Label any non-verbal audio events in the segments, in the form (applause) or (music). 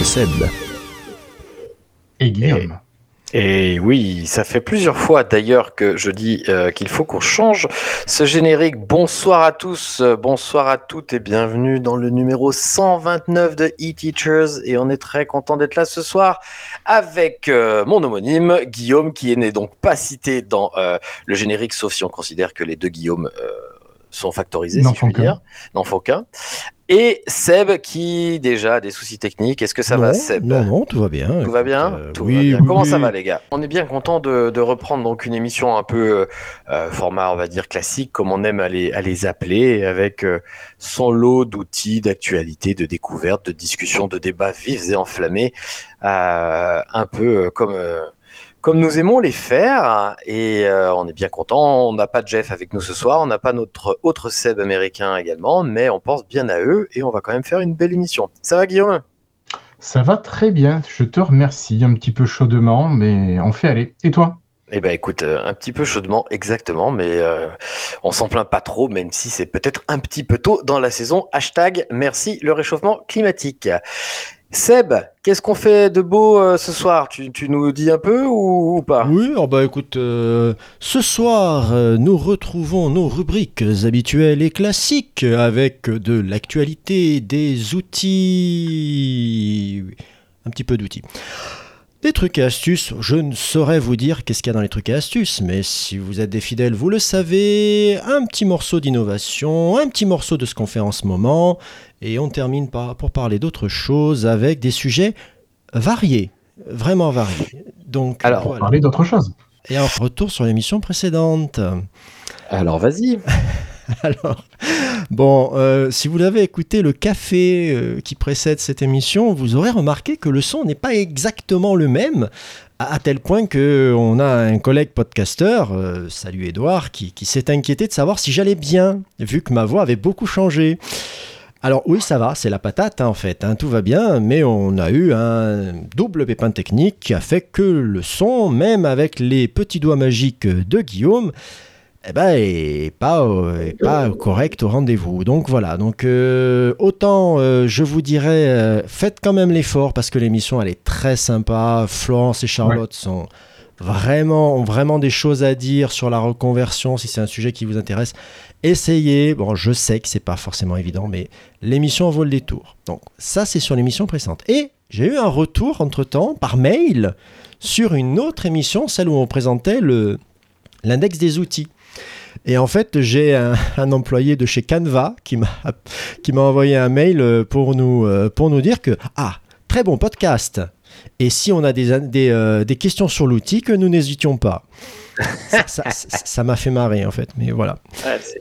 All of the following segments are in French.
Et Seb. Et Guillaume. Et oui, ça fait plusieurs fois d'ailleurs que je dis euh, qu'il faut qu'on change ce générique. Bonsoir à tous, euh, bonsoir à toutes et bienvenue dans le numéro 129 de e-Teachers. Et on est très content d'être là ce soir avec euh, mon homonyme Guillaume qui n'est donc pas cité dans euh, le générique sauf si on considère que les deux Guillaume euh, sont factorisés, si je puis dire. N'en faut qu'un. Et Seb qui déjà a des soucis techniques. Est-ce que ça va Seb? Non, non, tout va bien. tout va bien, Euh, Tout oui, va bien. oui, Comment ça va les gars? On est bien content de, de reprendre donc une émission un peu euh, format on va dire classique comme on aime à les, à les appeler avec euh, son lot d'outils, d'actualités, de découvertes, de discussions, de débats vifs et enflammés, euh, un peu euh, comme euh, comme nous aimons les faire et euh, on est bien content. On n'a pas Jeff avec nous ce soir, on n'a pas notre autre Seb américain également, mais on pense bien à eux et on va quand même faire une belle émission. Ça va Guillaume? Ça va très bien, je te remercie. Un petit peu chaudement, mais on fait aller. Et toi? Eh ben écoute, euh, un petit peu chaudement, exactement, mais euh, on s'en plaint pas trop, même si c'est peut-être un petit peu tôt dans la saison. Hashtag merci le réchauffement climatique. Seb, qu'est-ce qu'on fait de beau euh, ce soir? Tu, nous dis un peu ou, ou pas? Oui, oh bah écoute, euh, ce soir, euh, nous retrouvons nos rubriques habituelles et classiques avec de l'actualité, des outils, un petit peu d'outils. Des trucs et astuces, je ne saurais vous dire qu'est-ce qu'il y a dans les trucs et astuces, mais si vous êtes des fidèles, vous le savez, un petit morceau d'innovation, un petit morceau de ce qu'on fait en ce moment, et on termine par, pour parler d'autre chose avec des sujets variés, vraiment variés. Donc, Alors, voilà. parler d'autre chose. Et un retour sur l'émission précédente. Alors vas-y. (laughs) Alors, bon, euh, si vous avez écouté le café euh, qui précède cette émission, vous aurez remarqué que le son n'est pas exactement le même, à, à tel point que on a un collègue podcasteur, euh, salut Edouard, qui, qui s'est inquiété de savoir si j'allais bien, vu que ma voix avait beaucoup changé. Alors oui, ça va, c'est la patate hein, en fait, hein, tout va bien, mais on a eu un double pépin technique qui a fait que le son, même avec les petits doigts magiques de Guillaume, eh ben, est pas, est pas correct au rendez-vous. Donc voilà, donc euh, autant euh, je vous dirais, euh, faites quand même l'effort parce que l'émission elle est très sympa. Florence et Charlotte sont vraiment, vraiment des choses à dire sur la reconversion si c'est un sujet qui vous intéresse. Essayez, bon je sais que c'est pas forcément évident, mais l'émission vaut le détour. Donc ça c'est sur l'émission précédente. Et j'ai eu un retour entre-temps par mail sur une autre émission, celle où on présentait le l'index des outils. Et en fait, j'ai un, (laughs) un employé de chez Canva qui m'a qui m'a envoyé un mail euh, pour nous euh, pour nous dire que ah très bon podcast. Et si on a des des, euh, des questions sur l'outil, que nous n'hésitions pas. Ça- ça ça- ça m'a fait marrer en fait, mais voilà.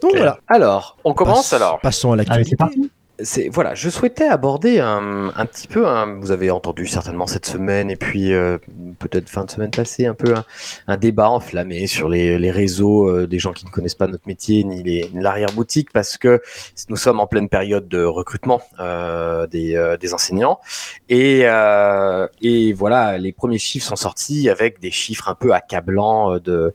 Donc voilà. Alors, on commence Passe- alors. Passons à Allez, l'actualité. C'est voilà, je souhaitais aborder un, un petit peu. vous avez entendu certainement cette semaine et puis euh, peut-être fin de semaine passée un peu un, débat enflammé sur les, les réseaux euh, des gens qui ne connaissent pas notre métier ni l'arrière-boutique parce que nous sommes en pleine période de recrutement euh, des, euh, des enseignants et, euh, et voilà, les premiers chiffres sont sortis avec des chiffres un peu accablants de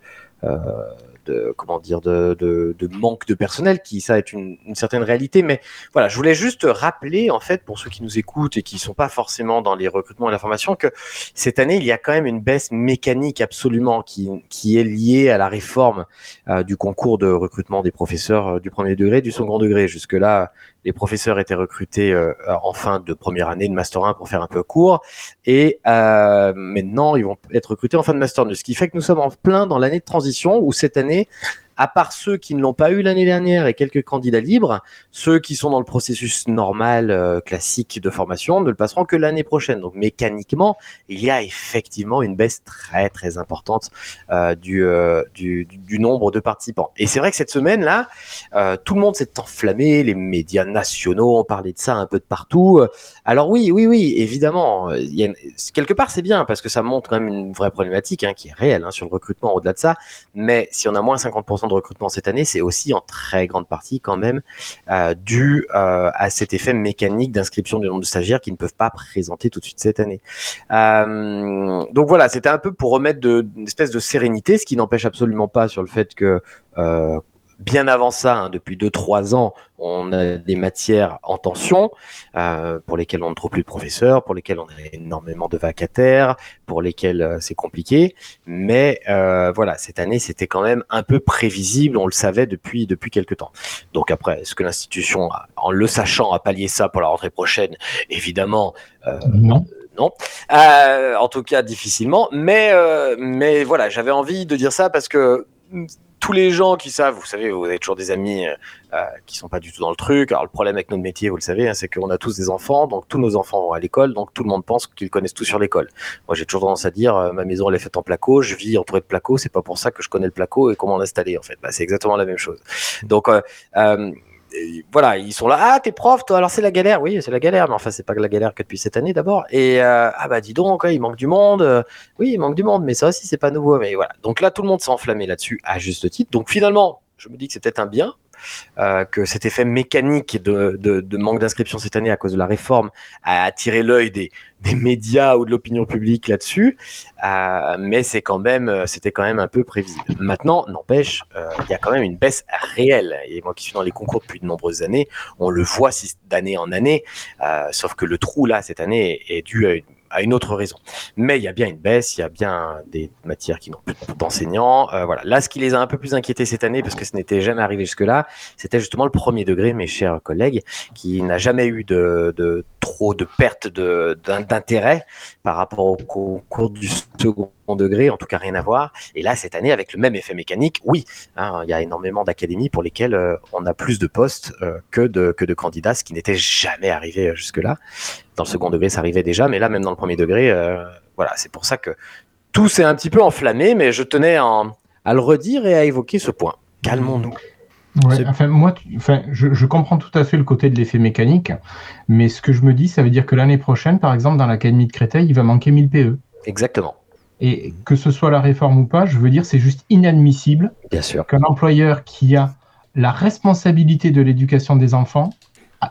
de comment dire de, de, manque de personnel qui ça est une, certaine réalité. Mais voilà je voulais juste rappeler en fait pour ceux qui nous écoutent et qui sont pas forcément dans les recrutements et la formation que cette année il y a quand même une baisse mécanique absolument qui, qui est liée à la réforme euh, du concours de recrutement des professeurs euh, du premier degré du second degré. Jusque là les professeurs étaient recrutés euh, en fin de première année de master 1 pour faire un peu court. Et euh, maintenant ils vont être recrutés en fin de master 2 ce qui fait que nous sommes en plein dans l'année de transition où cette année à part ceux qui ne l'ont pas eu l'année dernière et quelques candidats libres, ceux qui sont dans le processus normal, euh, classique de formation, ne le passeront que l'année prochaine. Donc mécaniquement, il y a effectivement une baisse très très importante euh, du, euh, du, nombre de participants. Et c'est vrai que cette semaine-là, tout le monde s'est enflammé, les médias nationaux ont parlé de ça un peu de partout. Alors oui, oui, oui, évidemment, quelque part c'est bien parce que ça montre quand même une vraie problématique hein, qui est réelle hein, sur le recrutement au-delà de ça. Mais si on a moins 50% de recrutement cette année, c'est aussi en très grande partie quand même euh, dû euh, à cet effet mécanique d'inscription du nombre de stagiaires qui ne peuvent pas présenter tout de suite cette année. Euh, donc voilà, c'était un peu pour remettre une espèce de sérénité, ce qui n'empêche absolument pas sur le fait que bien avant ça, hein, depuis 2-3 ans, on a des matières en tension euh, pour lesquelles on ne trouve plus de professeurs, pour lesquelles on a énormément de vacataires, pour lesquelles euh, c'est compliqué. Mais euh, voilà, cette année, c'était quand même un peu prévisible, on le savait depuis depuis quelques temps. Donc après, est-ce que l'institution, en le sachant, a pallié ça pour la rentrée prochaine? Évidemment, non non. Euh, en tout cas, difficilement. Mais, euh, mais voilà, j'avais envie de dire ça parce que tous les gens qui savent, vous savez, vous avez toujours des amis euh, qui sont pas du tout dans le truc. Alors le problème avec notre métier, vous le savez, hein, c'est qu'on a tous des enfants, donc tous nos enfants vont à l'école, donc tout le monde pense qu'ils connaissent tout sur l'école. Moi, j'ai toujours tendance à dire, euh, ma maison elle est faite en placo, je vis entouré de placo, c'est pas pour ça que je connais le placo et comment l'installer en fait. Bah, c'est exactement la même chose. Donc euh, euh voilà, ils sont là. Ah, t'es prof, toi. Alors c'est la galère. Oui, c'est la galère, mais enfin c'est pas la galère que depuis cette année d'abord. Et euh, ah bah dis donc, il manque du monde. Oui, il manque du monde, mais ça aussi c'est pas nouveau. Mais voilà. Donc là, tout le monde s'est enflammé là-dessus à juste titre. Donc finalement, je me dis que c'est peut-être un bien euh, que cet effet mécanique de, manque d'inscription cette année à cause de la réforme a attiré l'œil des, médias ou de l'opinion publique là-dessus, euh, mais c'était quand même un peu prévisible. Maintenant, n'empêche, euh, il y a quand même une baisse réelle. Et moi qui suis dans les concours depuis de nombreuses années, on le voit d'année en année, sauf que le trou là cette année est dû à une à une autre raison. Mais il y a bien une baisse, il y a bien des matières qui n'ont plus d'enseignants. Euh, voilà. Là, ce qui les a un peu plus inquiétés cette année, parce que ce n'était jamais arrivé jusque-là, c'était justement le premier degré, mes chers collègues, qui n'a jamais eu de, trop de perte d'intérêt par rapport au concours du second degré, en tout cas rien à voir. Et là, cette année, avec le même effet mécanique, oui, hein, il y a énormément d'académies pour lesquelles euh, on a plus de postes euh, que, de, que de candidats, ce qui n'était jamais arrivé euh, jusque-là. Dans le second degré, ça arrivait déjà, mais là, même dans le premier degré, voilà, c'est pour ça que tout s'est un petit peu enflammé, mais je tenais en, à le redire et à évoquer ce point. Calmons-nous. Ouais, enfin, moi, tu, enfin, je, je, comprends tout à fait le côté de l'effet mécanique, mais ce que je me dis, ça veut dire que l'année prochaine, par exemple, dans l'Académie de Créteil, il va manquer 1000 PE. Exactement. Et que ce soit la réforme ou pas, je veux dire, c'est juste inadmissible Bien sûr. qu'un employeur qui a la responsabilité de l'éducation des enfants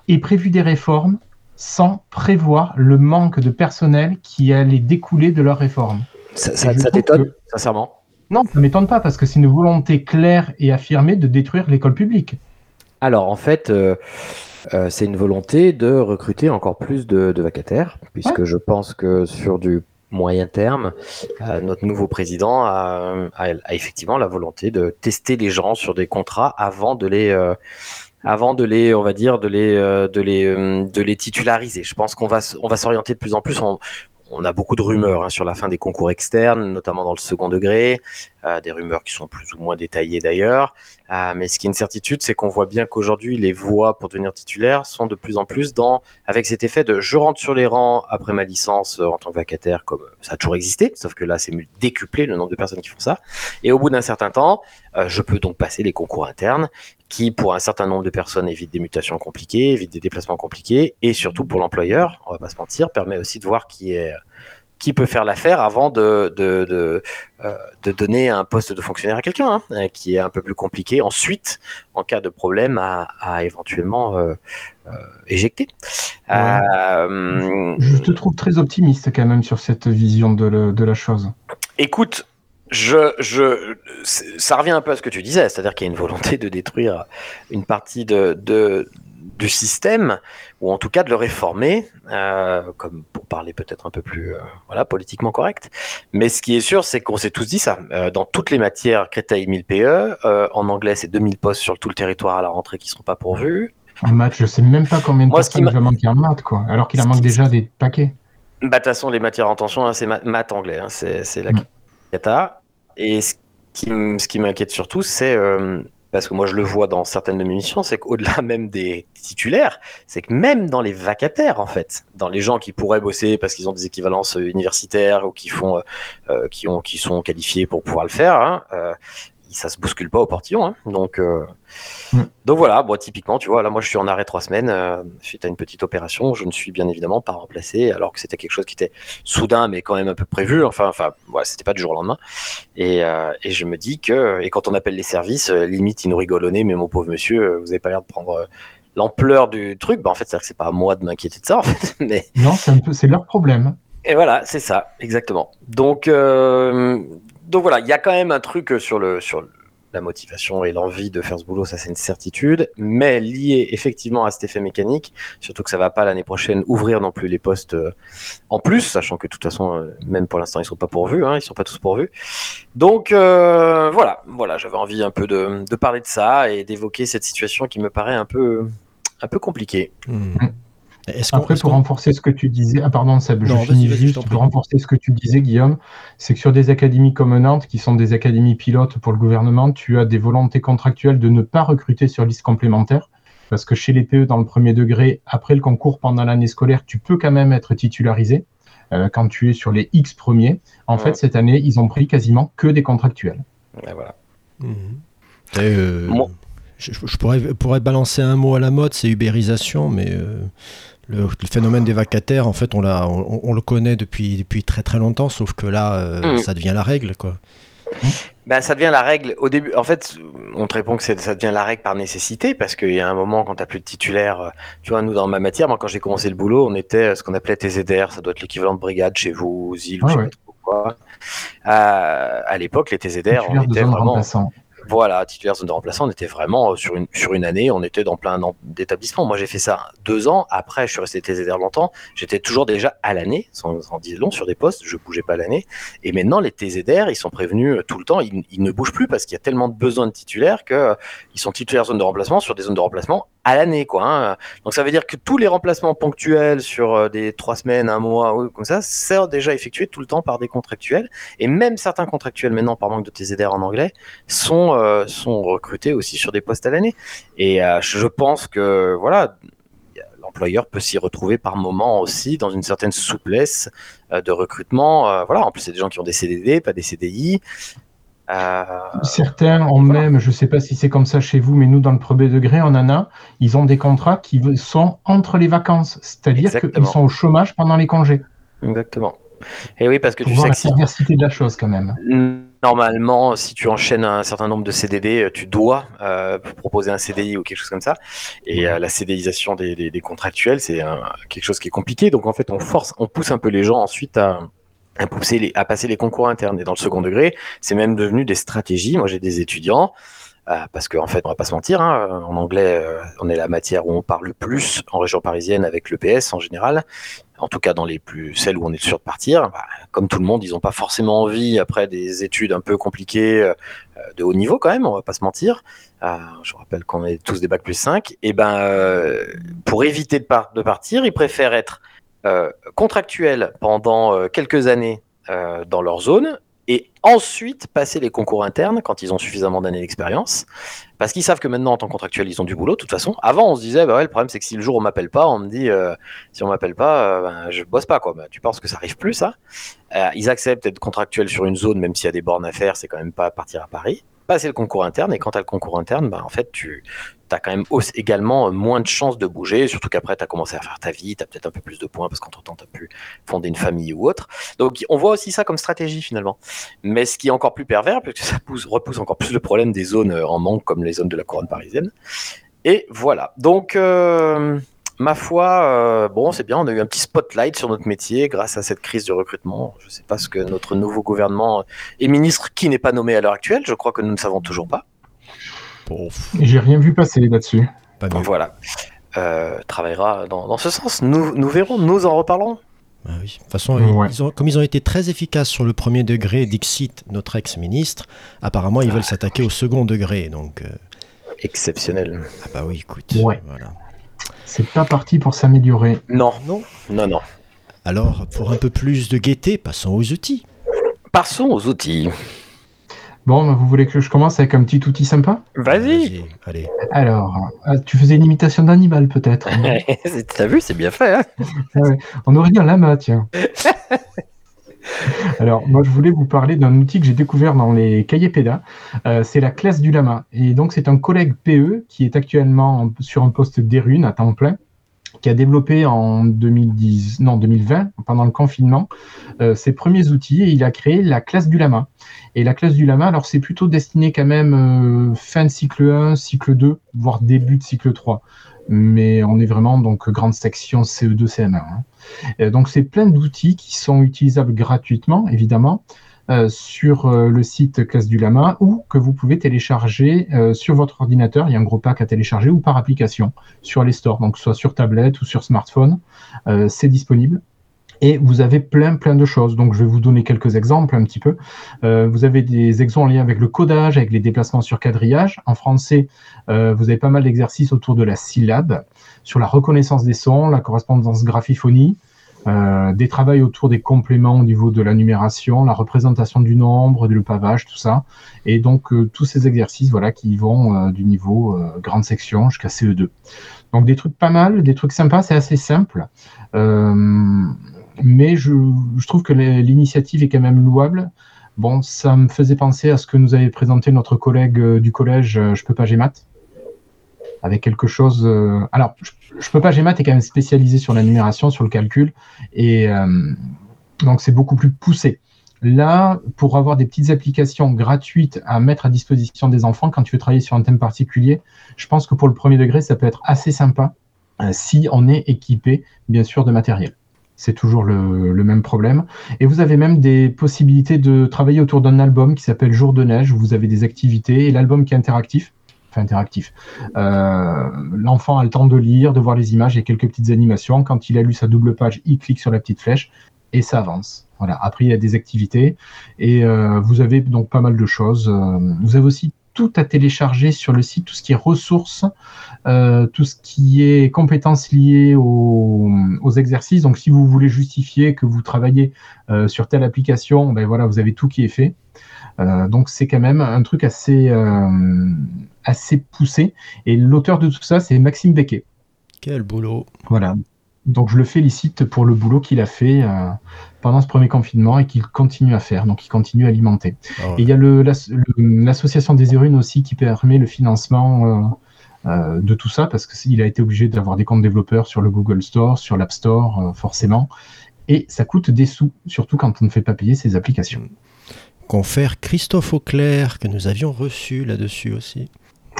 ait prévu des réformes sans prévoir le manque de personnel qui allait découler de leur réforme. Ça, ça, ça t'étonne, que... sincèrement non, ça ne m'étonne pas parce que c'est une volonté claire et affirmée de détruire l'école publique. Alors en fait, euh, euh, c'est une volonté de recruter encore plus de, de vacataires, puisque ouais. je pense que sur du moyen terme, euh, notre nouveau président a, a, a, effectivement la volonté de tester les gens sur des contrats avant de les euh, avant de les, on va dire, de les, euh, de les, de les titulariser. Je pense qu'on va, on va s'orienter de plus en plus. On, on a beaucoup de rumeurs hein, sur la fin des concours externes, notamment dans le second degré, euh, des rumeurs qui sont plus ou moins détaillées d'ailleurs. Euh, mais ce qui est une certitude, c'est qu'on voit bien qu'aujourd'hui, les voies pour devenir titulaire sont de plus en plus dans, avec cet effet de je rentre sur les rangs après ma licence euh, en tant que vacataire, comme ça a toujours existé, sauf que là, c'est décuplé le nombre de personnes qui font ça. Et au bout d'un certain temps, euh, je peux donc passer les concours internes qui, pour un certain nombre de personnes, évite des mutations compliquées, évite des déplacements compliqués, et surtout pour l'employeur, on va pas se mentir, permet aussi de voir qui est qui peut faire l'affaire avant de, de, de, euh, de, donner un poste de fonctionnaire à quelqu'un, hein, qui est un peu plus compliqué ensuite, en cas de problème, à, à éventuellement euh, euh, éjecter. Euh, je te trouve très optimiste quand même sur cette vision de, le, de la chose. Écoute, je, je, ça revient un peu à ce que tu disais, c'est-à-dire qu'il y a une volonté de détruire une partie de, de, du système, ou en tout cas de le réformer, euh, comme pour parler peut-être un peu plus euh, voilà, politiquement correct. Mais ce qui est sûr, c'est qu'on s'est tous dit ça. Euh, dans toutes les matières, Créteil 1000 PE, en anglais, c'est 2000 postes sur tout le territoire à la rentrée qui ne seront pas pourvus. En maths, je sais même pas combien de Moi, personnes il va manquer en maths, quoi, alors qu'il en manque déjà des paquets. Bah, de toute façon, les matières en tension, hein, c'est maths anglais, hein, c'est la mm. cata. Et ce qui m'inquiète surtout, c'est euh, parce que moi je le vois dans certaines de mes missions, c'est qu'au-delà (laughs) même des titulaires, c'est que même dans les vacataires en fait, dans les gens qui pourraient bosser parce qu'ils ont des équivalences euh, universitaires ou qui font, euh, qui ont, qui sont qualifiés pour pouvoir le faire, hein, ça se bouscule pas au portillon. Hein, donc, euh, Mm. donc voilà, bon, typiquement, tu vois, là moi je suis en arrêt trois semaines euh, suite à une petite opération, je ne suis bien évidemment pas remplacé alors que c'était quelque chose qui était soudain mais quand même un peu prévu. Enfin, enfin, voilà, c'était pas du jour au lendemain. Et, euh, et je me dis que, et quand on appelle les services, limite ils nous rigolent mais mon pauvre monsieur, vous avez pas l'air de prendre l'ampleur du truc. Bah, en fait, c'est que c'est pas à moi de m'inquiéter de ça, en fait. (laughs) Mais, Non, c'est un peu, c'est leur problème. et voilà, c'est ça, exactement. Donc, euh, donc voilà, il y a quand même un truc sur le, sur le- la motivation et l'envie de faire ce boulot, ça c'est une certitude, mais lié effectivement à cet effet mécanique, surtout que ça va pas l'année prochaine ouvrir non plus les postes euh, en plus, sachant que de toute façon, euh, même pour l'instant, ils sont pas pourvus, hein, ils sont pas tous pourvus. Donc euh, voilà, voilà, j'avais envie un peu de, de parler de ça et d'évoquer cette situation qui me paraît un peu, un peu compliquée. Hmm. Est-ce qu'on- Après, est-ce pour renforcer ce que tu disais, ah pardon Seb, je Non, finis juste pour renforcer ce que tu disais, Guillaume, c'est que sur des académies comme Nantes, qui sont des académies pilotes pour le gouvernement, tu as des volontés contractuelles de ne pas recruter sur liste complémentaire, parce que chez les PE, dans le premier degré, après le concours pendant l'année scolaire, tu peux quand même être titularisé euh, quand tu es sur les X premiers. En Ouais. fait, cette année, ils ont pris quasiment que des contractuels. Voilà. Et, euh, Moi- je, je pourrais, pourrais balancer un mot à la mode, c'est ubérisation, mais euh, le, le phénomène des vacataires, en fait, on, l'a, on, on le connaît depuis, depuis très très longtemps, sauf que là, euh, Mhm. ça devient la règle, quoi. Ben, ça devient la règle. Au début, en fait, on te répond que c'est- ça devient la règle par nécessité, parce qu'il y a un moment, quand tu plus de titulaire, euh, tu vois, nous, dans ma matière, moi, quand j'ai commencé le boulot, on était euh, ce qu'on appelait TZR, ça doit être l'équivalent de brigade chez vous, aux îles, ou Ah ouais. pas trop quoi. Euh, à l'époque, les TZR, on était vraiment, remplaçant. Voilà, titulaire zone de remplaçant, on était vraiment euh, sur une, sur une année, on était dans plein d'établissements. Moi, j'ai fait ça deux ans. Après, je suis resté TZR longtemps. J'étais toujours déjà à l'année, sans, sans dire long, sur des postes. Je bougeais pas l'année. Et maintenant, les TZR, ils sont prévenus euh, tout le temps. Ils, ils ne bougent plus parce qu'il y a tellement de besoins de titulaires que euh, sont titulaires zone de remplacement sur des zones de remplacement à l'année, quoi. hein. Donc, ça veut dire que tous les remplacements ponctuels sur euh, des trois semaines, un mois, ou comme ça, c'est déjà effectué tout le temps par des contractuels. Et même certains contractuels maintenant, par manque de TZR en anglais, sont, euh, sont recrutés aussi sur des postes à l'année. Et euh, je pense que voilà, l'employeur peut s'y retrouver par moment aussi dans une certaine souplesse de recrutement. Voilà, en plus, c'est des gens qui ont des CDD, pas des CDI. Euh, Certains ont Voilà. même, je ne sais pas si c'est comme ça chez vous, mais nous, dans le premier degré, on en a, ils ont des contrats qui sont entre les vacances, c'est-à-dire qu'ils sont au chômage pendant les congés. exactement. Et oui, parce que tu sais la que diversité de la chose quand même. Normalement, si tu enchaînes un certain nombre de CDD, euh, tu dois euh, proposer un CDI ou quelque chose comme ça. Et euh, la CDIsation des, des- des contractuels, c'est quelque chose qui est compliqué. Donc en fait, on force, on pousse un peu les gens ensuite à, à, pousser les, à passer les concours internes. Et dans le second degré, c'est même devenu des stratégies. Moi, j'ai des étudiants. euh, parce qu'en fait, on va pas se mentir, hein, en anglais, euh, on est la matière où on parle le plus en région parisienne avec l'EPS en général en tout cas dans les plus celles où on est sûr de partir, bah, comme tout le monde, ils n'ont pas forcément envie après des études un peu compliquées euh, de haut niveau quand même, on va pas se mentir. Euh, je rappelle qu'on est tous des bac plus 5 et ben euh, pour éviter de, par- de partir, ils préfèrent être euh, contractuels pendant euh, quelques années euh, dans leur zone et ensuite passer les concours internes quand ils ont suffisamment d'années d'expérience. Parce qu'ils savent que maintenant, en tant que contractuel, ils ont du boulot, de toute façon. Avant, on se disait, bah ouais, le problème, c'est que si le jour on m'appelle pas, on me dit, euh, si on m'appelle pas, euh, ben, je bosse pas, quoi. Bah, tu penses que ça arrive plus, ça? Euh, Ils acceptent d'être contractuels sur une zone, même s'il y a des bornes à faire, c'est quand même pas partir à Paris. Passer le concours interne, et quand tu as le concours interne, bah, en fait, tu as quand même également moins de chances de bouger, surtout qu'après, tu as commencé à faire ta vie, tu as peut-être un peu plus de points parce qu'entre-temps, tu as pu fonder une famille ou autre. Donc, on voit aussi ça comme stratégie, finalement. Mais ce qui est encore plus pervers, parce que ça pousse, repousse encore plus le problème des zones euh, en manque, comme les zones de la couronne parisienne. Et voilà. Donc, euh, ma foi, euh, bon, c'est bien, on a eu un petit spotlight sur notre métier grâce à cette crise de recrutement. Je ne sais pas ce que notre nouveau gouvernement et ministre, qui n'est pas nommé à l'heure actuelle, je crois que nous ne savons toujours pas. J'ai rien vu passer là-dessus. pas voilà. Euh, travaillera dans, dans ce sens. Nous, nous verrons, nous en reparlerons. Ah oui. De toute façon, Ouais. ils ont, comme ils ont été très efficaces sur le premier degré, Dixit, notre ex-ministre, apparemment ils veulent s'attaquer au second degré. Donc, euh, Exceptionnel. ah bah oui, écoute. Ouais. Voilà. C'est pas parti pour s'améliorer. Non, Non. non, non. Alors, pour un peu plus de gaieté, passons aux outils. Passons aux outils. Bon, vous voulez que je commence avec un petit outil sympa? Vas-y. Allez. Alors, euh, tu faisais une imitation d'animal peut-être (laughs) T'as vu, c'est bien fait. Hein On aurait dit un lama, tiens. (laughs) (laughs) Alors, moi, je voulais vous parler d'un outil que j'ai découvert dans les cahiers PEDA. Euh, c'est la classe du lama. Et donc, c'est un collègue PE qui est actuellement sur un poste d'Erune à temps plein, qui a développé en 2010, non, 2020, pendant le confinement, euh, ses premiers outils et il a créé la classe du lama. Et la classe du lama, alors, c'est plutôt destiné quand même euh, fin de cycle 1, cycle 2, voire début de cycle 3 mais on est vraiment donc grande section CE2, CM1. Hein. Euh, donc c'est plein d'outils qui sont utilisables gratuitement, évidemment, euh, sur euh, le site Classe du Lama ou que vous pouvez télécharger sur votre ordinateur. Il y a un gros pack à télécharger ou par application sur les stores, donc soit sur tablette ou sur smartphone. c'est disponible. Et vous avez plein, plein de choses. Donc, je vais vous donner quelques exemples un petit peu. Euh, vous avez des exemples en lien avec le codage, avec les déplacements sur quadrillage. En français, euh, vous avez pas mal d'exercices autour de la syllabe, sur la reconnaissance des sons, la correspondance graphiphonie, euh, des travaux autour des compléments au niveau de la numération, la représentation du nombre, du pavage, tout ça. Et donc, tous ces exercices voilà, qui vont du niveau grande section jusqu'à CE2. Donc, des trucs pas mal, des trucs sympas, c'est assez simple mais je, trouve que l'initiative est quand même louable. Bon, ça me faisait penser à ce que nous avait présenté notre collègue euh, du collège euh, Je peux pas GMAT, avec quelque chose. Euh, alors, je, peux pas GMAT est quand même spécialisé sur la numération, sur le calcul, et donc c'est beaucoup plus poussé. Là, pour avoir des petites applications gratuites à mettre à disposition des enfants quand tu veux travailler sur un thème particulier, je pense que pour le premier degré, ça peut être assez sympa si on est équipé, bien sûr, de matériel c'est toujours le, même problème. Et vous avez même des possibilités de travailler autour d'un album qui s'appelle Jour de neige, où vous avez des activités, et l'album qui est interactif, enfin interactif. Euh, l'enfant a le temps de lire, de voir les images, et quelques petites animations. Quand il a lu sa double page, il clique sur la petite flèche, et ça avance. Voilà. Après, il y a des activités, et euh, vous avez donc pas mal de choses. Euh, vous avez aussi tout à télécharger sur le site, tout ce qui est ressources, euh, tout ce qui est compétences liées aux, exercices. Donc, si vous voulez justifier que vous travaillez euh, sur telle application, ben voilà, vous avez tout qui est fait. Euh, donc, c'est quand même un truc assez, assez poussé. Et l'auteur de tout ça, c'est Maxime Becquet. Quel boulot. Voilà. Donc, je le félicite pour le boulot qu'il a fait pendant ce premier confinement et qu'il continue à faire. Donc, il continue à alimenter. Ah et il y a l'association des Érunes aussi qui permet le financement euh, euh, de tout ça parce qu'il a été obligé d'avoir des comptes développeurs sur le Google Store, sur l'App Store, euh, forcément. Et ça coûte des sous, surtout quand on ne fait pas payer ses applications. Confère Christophe Auclair, que nous avions reçu là-dessus aussi.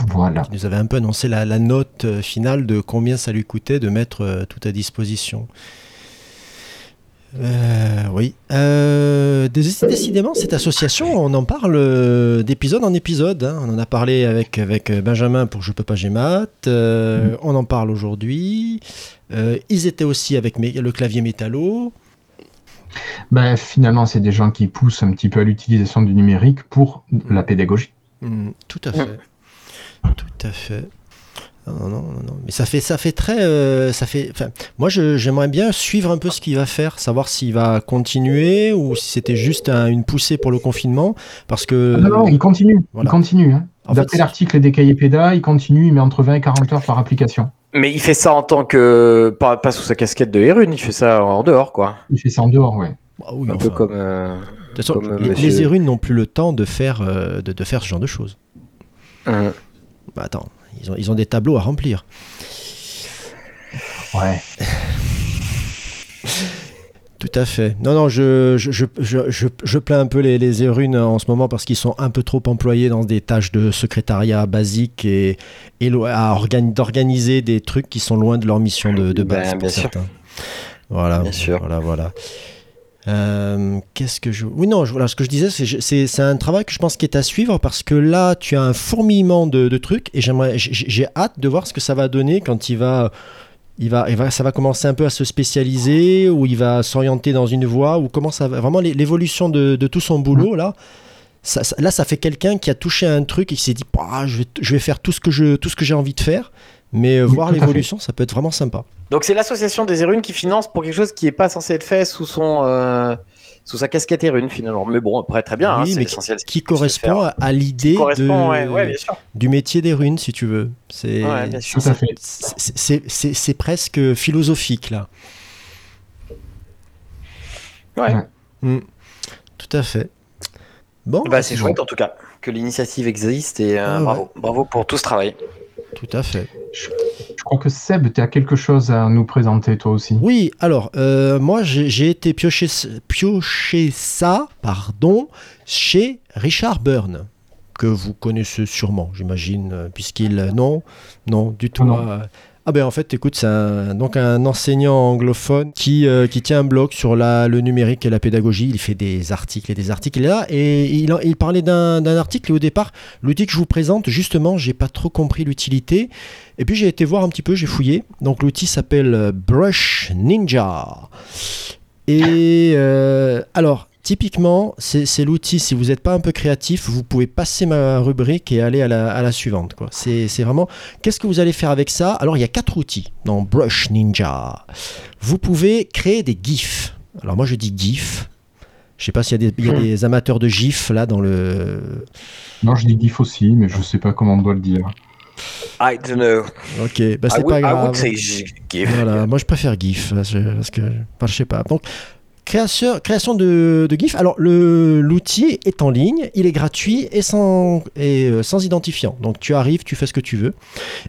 Voilà. Nous avait un peu annoncé la, la, note finale de combien ça lui coûtait de mettre tout à disposition. Euh, oui. Euh, décidément, cette association, on en parle euh, d'épisode en épisode. Hein. On en a parlé avec, avec Benjamin pour Je peux pas GMAT. Mm. On en parle aujourd'hui. ils étaient aussi avec le clavier métallo. Ben, finalement, c'est des gens qui poussent un petit peu à l'utilisation du numérique pour la pédagogie. Mm, tout à fait. Tout à fait. Non, non, non, Mais ça fait, ça fait très. Euh, ça fait, moi, j'aimerais bien suivre un peu ce qu'il va faire, savoir s'il va continuer ou si c'était juste une poussée pour le confinement. Parce que. Ah non, non, il continue. Il continue. Hein. D'après l'article des cahiers PEDA, il continue, il met entre 20 et 40 heures par application. Mais il fait ça en tant que. Pas, pas sous sa casquette de Erune, il fait ça en dehors, quoi. Il fait ça en dehors, ouais. Bah oui, un peu comme. Euh, de toute façon, les, les n'ont plus le temps de faire, euh, de, de, faire ce genre de choses. Hum. Bah attends, ils ont, ils ont des tableaux à remplir. Ouais. (laughs) Tout à fait. Non, non, je, je, je, je, je plains un peu les, les en ce moment parce qu'ils sont un peu trop employés dans des tâches de secrétariat basique et, et à d'organiser des trucs qui sont loin de leur mission de, de base. Ben, bien sûr. Voilà, bien sûr. voilà, voilà. Euh, qu'est-ce que je. Oui, non, voilà, ce que je disais, c'est un travail que je pense qui est à suivre parce que là, tu as un fourmillement de, trucs et j'aimerais, j'ai hâte de voir ce que ça va donner quand il va. Il va, il va, ça va commencer un peu à se spécialiser, ou il va s'orienter dans une voie, ou comment ça va. Vraiment, l'évolution de, tout son boulot, là, là, ça fait quelqu'un qui a touché un truc et qui s'est dit bah, je, vais, je vais faire tout ce que j'ai envie de faire. Mais euh, voir l'évolution, ça peut être vraiment sympa. Donc c'est l'association des Érunes qui finance pour quelque chose qui n'est pas censé être fait sous son, euh, sous sa casquette et rune finalement. Mais bon, après, très bien, hein, Oui, c'est ce qui correspond faire. à, l'idée correspond, de- ouais, ouais, bien sûr. du métier des runes, si tu veux. C'est Ouais, presque philosophique là. Ouais. Mm. Tout à fait. Bon, Bah, c'est chouette en tout cas que l'initiative existe et euh, Ah, ouais. bravo. Bravo pour tout ce travail. Tout à fait. Je crois que Seb, tu as quelque chose à nous présenter toi aussi. Oui, alors, euh, moi, j'ai été piocher, piocher ça pardon, chez Richard Byrne, que vous connaissez sûrement, j'imagine, euh, puisqu'il... Non, non, du tout. Non. euh, ah ben en fait, écoute, c'est un, donc un enseignant anglophone qui, euh, qui tient un blog sur la, le numérique et la pédagogie. Il fait des articles et des articles. Là et il, parlait d'un d'un article et au départ, l'outil que je vous présente, justement, j'ai pas trop compris l'utilité. Et puis j'ai été voir un petit peu, j'ai fouillé. Donc l'outil s'appelle Brush Ninja. Et euh, alors, typiquement, c'est l'outil, si vous n'êtes pas un peu créatif, vous pouvez passer ma rubrique et aller à la, à la suivante. C'est vraiment, qu'est-ce que vous allez faire avec ça? Alors, il y a quatre outils dans Brush Ninja. Vous pouvez créer des GIFs. Alors moi, je dis GIF. Je sais pas s'il y, a des- il y a des amateurs de GIF là dans le... Non, je dis GIF aussi, mais je sais pas comment on doit le dire. I don't know. Ok, bah I c'est would, pas I grave. would say. Voilà, moi je préfère GIF parce que enfin, je sais pas. Donc création, de, GIF. Alors l'outil est en ligne, il est gratuit et sans et euh, sans identifiant. Donc tu arrives, tu fais ce que tu veux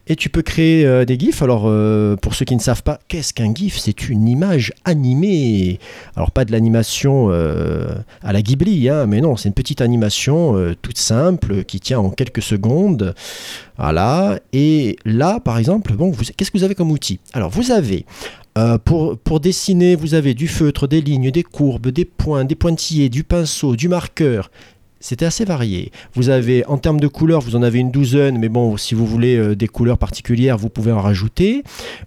et tu peux créer euh, des GIFs. Alors euh, pour ceux qui ne savent pas, qu'est-ce qu'un GIF? C'est une image animée. Alors pas de l'animation à la Ghibli, hein, mais non, c'est une petite animation toute simple qui tient en quelques secondes. Voilà. Et là, par exemple, bon, qu'est-ce que vous avez comme outil? Alors, vous avez euh, pour, dessiner, vous avez du feutre, des lignes, des courbes, des points, des pointillés, du pinceau, du marqueur. C'était assez varié. Vous avez, en termes de couleurs, vous en avez une douzaine, mais bon, si vous voulez euh, des couleurs particulières, vous pouvez en rajouter.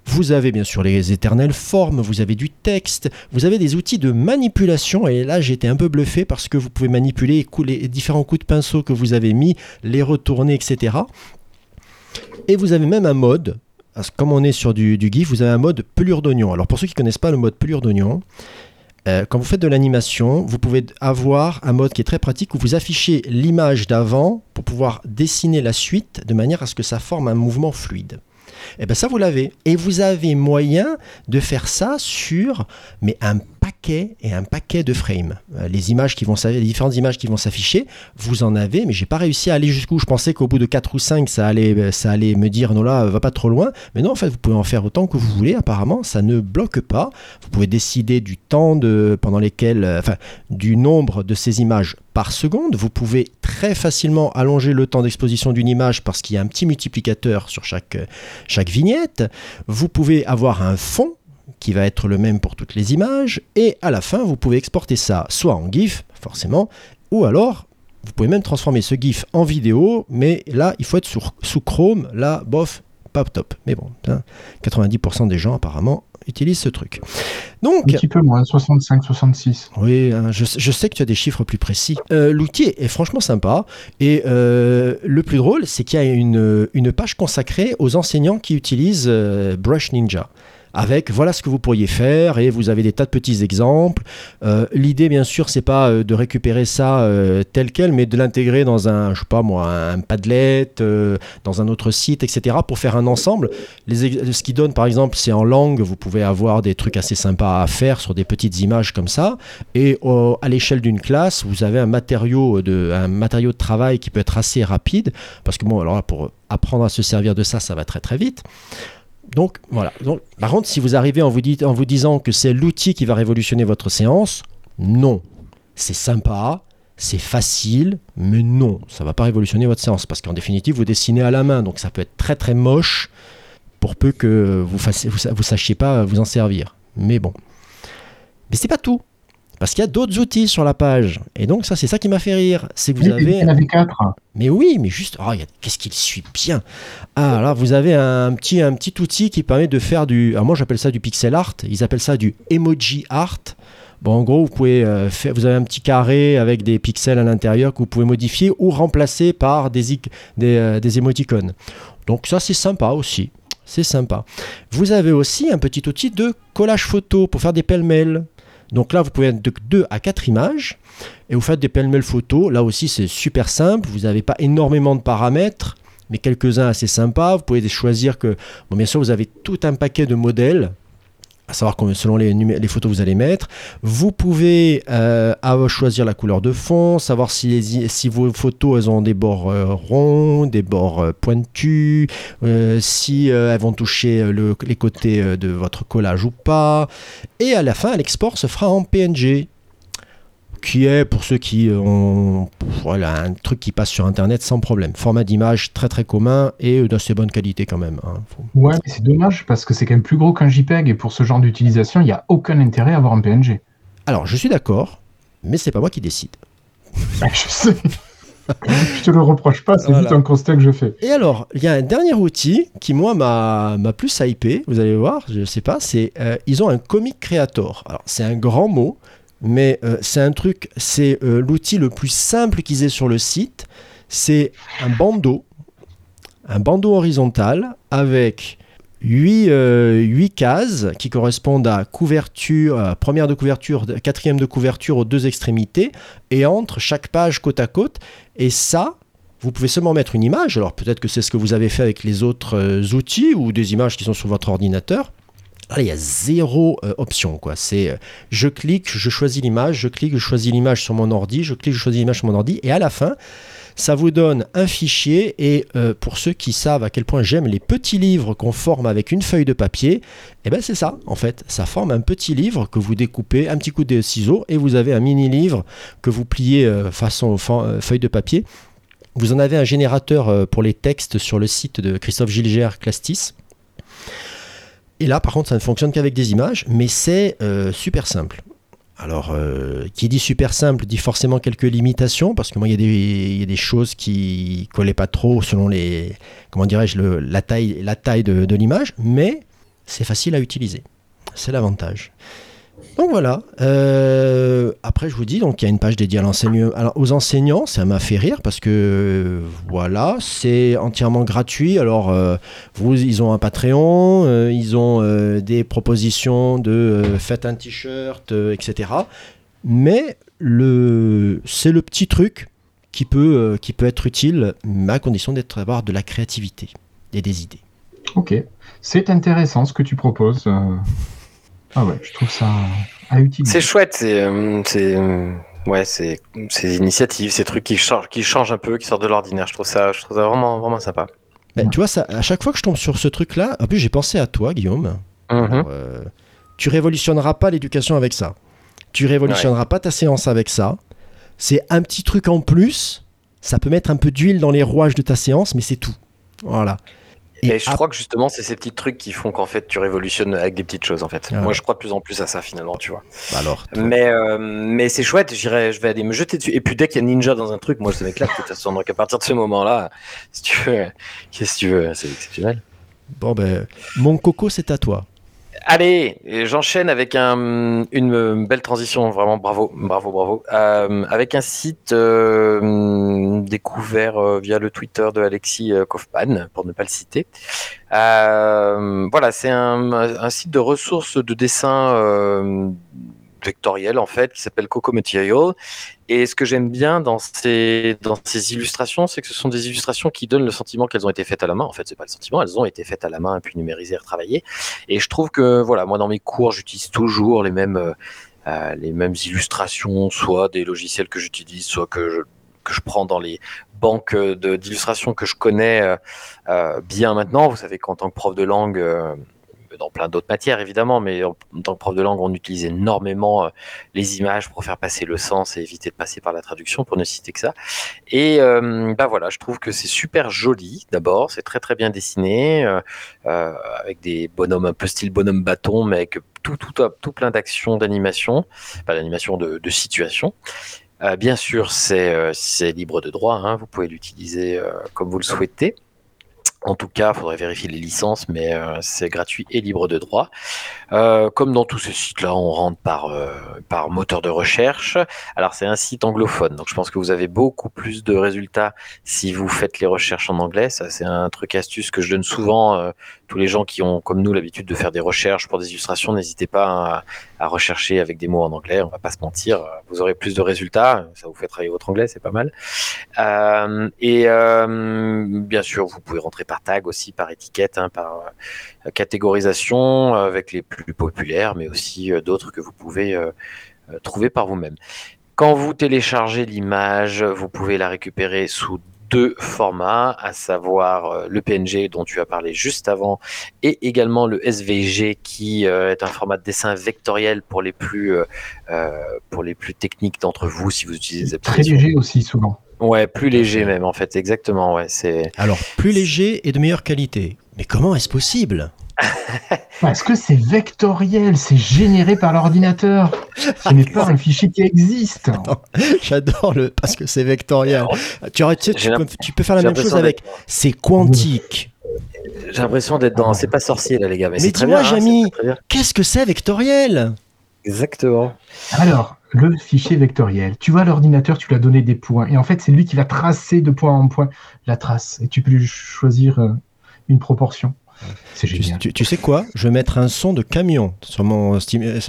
Vous avez bien sûr les éternelles formes, vous avez du texte, vous avez des outils de manipulation, et là j'étais un peu bluffé parce que vous pouvez manipuler les différents coups de pinceau que vous avez mis, les retourner, etc. Et vous avez même un mode, comme on est sur du, GIF, vous avez un mode pelure d'oignon. Alors pour ceux qui ne connaissent pas le mode pelure d'oignon, euh, quand vous faites de l'animation, vous pouvez avoir un mode qui est très pratique où vous affichez l'image d'avant pour pouvoir dessiner la suite de manière à ce que ça forme un mouvement fluide. Et bien ça vous l'avez. Et vous avez moyen de faire ça sur mais un et un paquet de frames. Euh, Les images qui vont les différentes images qui vont s'afficher, vous en avez, mais j'ai pas réussi à aller jusqu'où. Je pensais qu'au bout de 4 ou 5, ça allait, ça allait me dire non là, va pas trop loin. Mais non, en fait, vous pouvez en faire autant que vous voulez. Apparemment, ça ne bloque pas. Vous pouvez décider du temps de, pendant lesquels, euh, enfin, du nombre de ces images par seconde. Vous pouvez très facilement allonger le temps d'exposition d'une image parce qu'il y a un petit multiplicateur sur chaque, euh, chaque vignette. Vous pouvez avoir un fond qui va être le même pour toutes les images. Et à la fin, vous pouvez exporter ça soit en GIF, forcément, ou alors vous pouvez même transformer ce GIF en vidéo, mais là, il faut être sur- sous Chrome. Là, bof, pas top. Mais bon, hein, 90% des gens apparemment utilisent ce truc. Donc, Un petit peu moins, 65-66. oui, hein, je, je sais que tu as des chiffres plus précis. Euh, L'outil est franchement sympa. Et euh, le plus drôle, c'est qu'il y a une, une page consacrée aux enseignants qui utilisent euh, Brush Ninja. Avec voilà ce que vous pourriez faire et vous avez des tas de petits exemples. Euh, L'idée, bien sûr, c'est pas euh, de récupérer ça euh, tel quel, mais de l'intégrer dans un, je sais pas moi, un Padlet, dans un autre site, etc., pour faire un ensemble. Ce qui donne, par exemple, c'est en langue, vous pouvez avoir des trucs assez sympas à faire sur des petites images comme ça. Et à l'échelle d'une classe, vous avez un matériau, de, un matériau de travail qui peut être assez rapide, parce que bon, alors pour apprendre à se servir de ça, ça va très très vite. Donc voilà. Donc, par contre, si vous arrivez en vous, disant que c'est l'outil qui va révolutionner votre séance, non. C'est sympa, c'est facile, mais non, ça va pas révolutionner votre séance parce qu'en définitive, vous dessinez à la main, donc ça peut être très très moche pour peu que vous sa- vous sachiez pas vous en servir. Mais bon. Mais c'est pas tout. Parce qu'il y a d'autres outils sur la page. Et donc ça, c'est ça qui m'a fait rire. C'est que vous avez... y en avait 4. Mais oui, mais juste, oh, a- qu'est-ce qu'il suit bien. Ah, là, vous avez un petit, un petit outil qui permet de faire du. Alors moi, j'appelle ça du pixel art. Ils appellent ça du emoji art. Bon, en gros, vous pouvez euh, faire, vous avez un petit carré avec des pixels à l'intérieur que vous pouvez modifier ou remplacer par des, des, euh, des émoticônes. Donc ça, c'est sympa aussi. C'est sympa. Vous avez aussi un petit outil de collage photo pour faire des pêle-mêles. Donc là, vous pouvez être de 2 à 4 images et vous faites des pêle-mêle photos. Là aussi, c'est super simple. Vous n'avez pas énormément de paramètres, mais quelques-uns assez sympas. Vous pouvez choisir que, bon, bien sûr, vous avez tout un paquet de modèles à savoir selon les, photos que vous allez mettre. Vous pouvez euh, choisir la couleur de fond, savoir si, vos photos elles ont des bords euh, ronds, des bords euh, pointus, si elles vont toucher le- les côtés de votre collage ou pas. Et à la fin, l'export se fera en PNG qui est pour ceux qui ont voilà, un truc qui passe sur internet sans problème. Format d'image très très commun et euh, d'assez bonne qualité quand même. hein. Faut- Ouais, mais c'est dommage parce que c'est quand même plus gros qu'un JPEG et pour ce genre d'utilisation, il n'y a aucun intérêt à avoir un PNG. Alors je suis d'accord, mais c'est pas moi qui décide. (laughs) Ah, je sais. je te le reproche pas, c'est Voilà. juste un constat que je fais. Et alors, il y a un dernier outil qui, moi, m'a m'a plus hypé, vous allez voir, je sais pas, c'est euh, ils ont un Comic Creator. Alors, c'est un grand mot, mais euh, c'est un truc, c'est euh, l'outil le plus simple qu'ils aient sur le site. C'est un bandeau, un bandeau horizontal avec 8, cases qui correspondent à couverture, première de couverture, quatrième de couverture aux deux extrémités, et entre chaque page côte à côte. Et ça, vous pouvez seulement mettre une image. Alors peut-être que c'est ce que vous avez fait avec les autres euh, outils ou des images qui sont sur votre ordinateur. Il y a zéro euh, option. quoi. C'est euh, je clique, je choisis l'image, je clique, je choisis l'image sur mon ordi, je clique, je choisis l'image sur mon ordi. Et à la fin, ça vous donne un fichier. Et euh, pour ceux qui savent à quel point j'aime les petits livres qu'on forme avec une feuille de papier, et ben c'est ça en fait. Ça forme un petit livre que vous découpez, un petit coup de ciseaux, et vous avez un mini livre que vous pliez façon fa- feuille de papier. Vous en avez un générateur pour les textes sur le site de Christophe Gilger Clastis. Et là, par contre, ça ne fonctionne qu'avec des images, mais c'est euh, super simple. Alors, euh, qui dit super simple dit forcément quelques limitations, parce que moi, il y a des, choses qui collaient pas trop selon les, comment dirais-je, la taille, de l'image, mais c'est facile à utiliser. C'est l'avantage. Donc voilà. Euh, après, je vous dis, donc il y a une page dédiée à aux enseignants. Ça m'a fait rire parce que euh, voilà, c'est entièrement gratuit. Alors, euh, vous, ils ont un Patreon, ils ont des propositions de faites un t-shirt, etc. Mais c'est le petit truc qui peut, qui peut être utile, à condition d'être avoir de la créativité et des idées. Ok, c'est intéressant ce que tu proposes. Euh. Ah ouais, je trouve ça à utiliser. C'est chouette, c'est, euh, c'est, euh, ouais, c'est, ces initiatives, ces trucs qui changent, qui changent un peu, qui sortent de l'ordinaire. Je trouve ça, je trouve ça vraiment, vraiment sympa. Ben, Tu vois, ça, à chaque fois que je tombe sur ce truc-là, en plus j'ai pensé à toi, Guillaume. Alors, euh, tu révolutionneras pas l'éducation avec ça. Tu révolutionneras pas ta séance avec ça. C'est un petit truc en plus. Ça peut mettre un peu d'huile dans les rouages de ta séance, mais c'est tout. Voilà. Et, je crois que justement, c'est ces petits trucs qui font qu'en fait, tu révolutionnes avec des petites choses, en fait. Ah ouais. Moi, je crois de plus en plus à ça, finalement, tu vois. bah alors, toi. Mais, euh, mais c'est chouette, j'irai, je vais aller me jeter dessus. Et puis, dès qu'il y a Ninja dans un truc, moi, je m'éclate, de toute façon. Donc, à partir de ce moment-là, si tu veux, qu'est-ce que tu veux, c'est exceptionnel. bon ben, mon coco, c'est à toi. Allez, j'enchaîne avec un, une belle transition, vraiment bravo, bravo, bravo. Euh, avec un site euh, découvert euh, via le Twitter de Alexis euh, Kaufmann, pour ne pas le citer. Euh, voilà, c'est un, un site de ressources de dessin vectoriel en fait, qui s'appelle Coco Material. Et ce que j'aime bien dans ces, dans ces illustrations, c'est que ce sont des illustrations qui donnent le sentiment qu'elles ont été faites à la main. En fait, c'est pas le sentiment, elles ont été faites à la main, puis numérisées, retravaillées. Et je trouve que, voilà, moi dans mes cours, j'utilise toujours les mêmes, euh, euh, les mêmes illustrations, soit des logiciels que j'utilise, soit que je, que je prends dans les banques de- d'illustrations que je connais euh, euh, bien maintenant. Vous savez qu'en tant que prof de langue, euh, dans plein d'autres matières évidemment, mais en, tant que prof de langue, on utilise énormément euh, les images pour faire passer le sens et éviter de passer par la traduction, pour ne citer que ça. Et euh, bah voilà, je trouve que c'est super joli. D'abord, c'est très très bien dessiné, euh, avec des bonhommes un peu style bonhomme bâton, mais avec tout tout tout plein d'actions, d'animation, pas d'animation de, de situation. Euh, bien sûr, c'est libre de droit. hein, vous pouvez l'utiliser comme vous le souhaitez. En tout cas, il faudrait vérifier les licences, mais euh, c'est gratuit et libre de droit. Euh, comme dans tous ces sites-là, on rentre par, euh, par moteur de recherche. Alors, c'est un site anglophone, donc je pense que vous avez beaucoup plus de résultats si vous faites les recherches en anglais. Ça, c'est un truc astuce que je donne souvent. tous les gens qui ont, comme nous, l'habitude de faire des recherches pour des illustrations, n'hésitez pas à, à rechercher avec des mots en anglais. On va pas se mentir, vous aurez plus de résultats. Ça vous fait travailler votre anglais, c'est pas mal. Euh, et euh, bien sûr, vous pouvez rentrer par tag aussi, par étiquette, hein, par euh, catégorisation, avec les plus populaires, mais aussi d'autres que vous pouvez trouver par vous-même. Quand vous téléchargez l'image, vous pouvez la récupérer sous deux formats, à savoir euh, le PNG dont tu as parlé juste avant, et également le SVG qui euh, est un format de dessin vectoriel pour les plus, euh, pour les plus techniques d'entre vous si vous utilisez Très léger aussi souvent. Ouais, plus léger même en fait, exactement. Ouais, c'est. Alors plus léger et de meilleure qualité. Mais comment est-ce possible? (laughs) Parce que c'est vectoriel, c'est généré par l'ordinateur. Ce n'est pas un fichier qui existe. (laughs) J'adore le parce que c'est vectoriel. Tu, tu, peux, faire la même chose avec. C'est quantique. J'ai l'impression d'être dans. C'est pas sorcier là, les gars. Mais, dis-moi, hein, Jamy, qu'est-ce que c'est vectoriel? Exactement. Alors, le fichier vectoriel, tu vois l'ordinateur, tu lui as donné des points. Et en fait, c'est lui qui va tracer de point en point la trace. Et tu peux lui choisir euh, une proportion. C'est génial. Tu, sais quoi? Je vais mettre un son de camion sur mon Steam. Euh,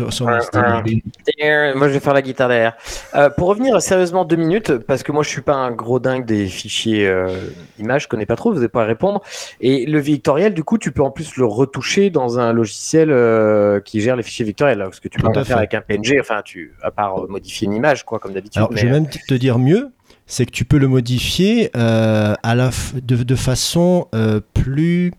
moi, je vais faire la guitare derrière. Euh, pour revenir sérieusement deux minutes, parce que moi, je suis pas un gros dingue des fichiers euh, images, je connais pas trop, vous n'avez pas à répondre. Et le vectoriel, du coup, tu peux en plus le retoucher dans un logiciel qui gère les fichiers vectoriels, parce que tu peux pas faire avec un PNG, enfin, tu, à part modifier une image, quoi, comme d'habitude. Alors, je vais même te dire mieux c'est que tu peux le modifier à la de, de, façon plus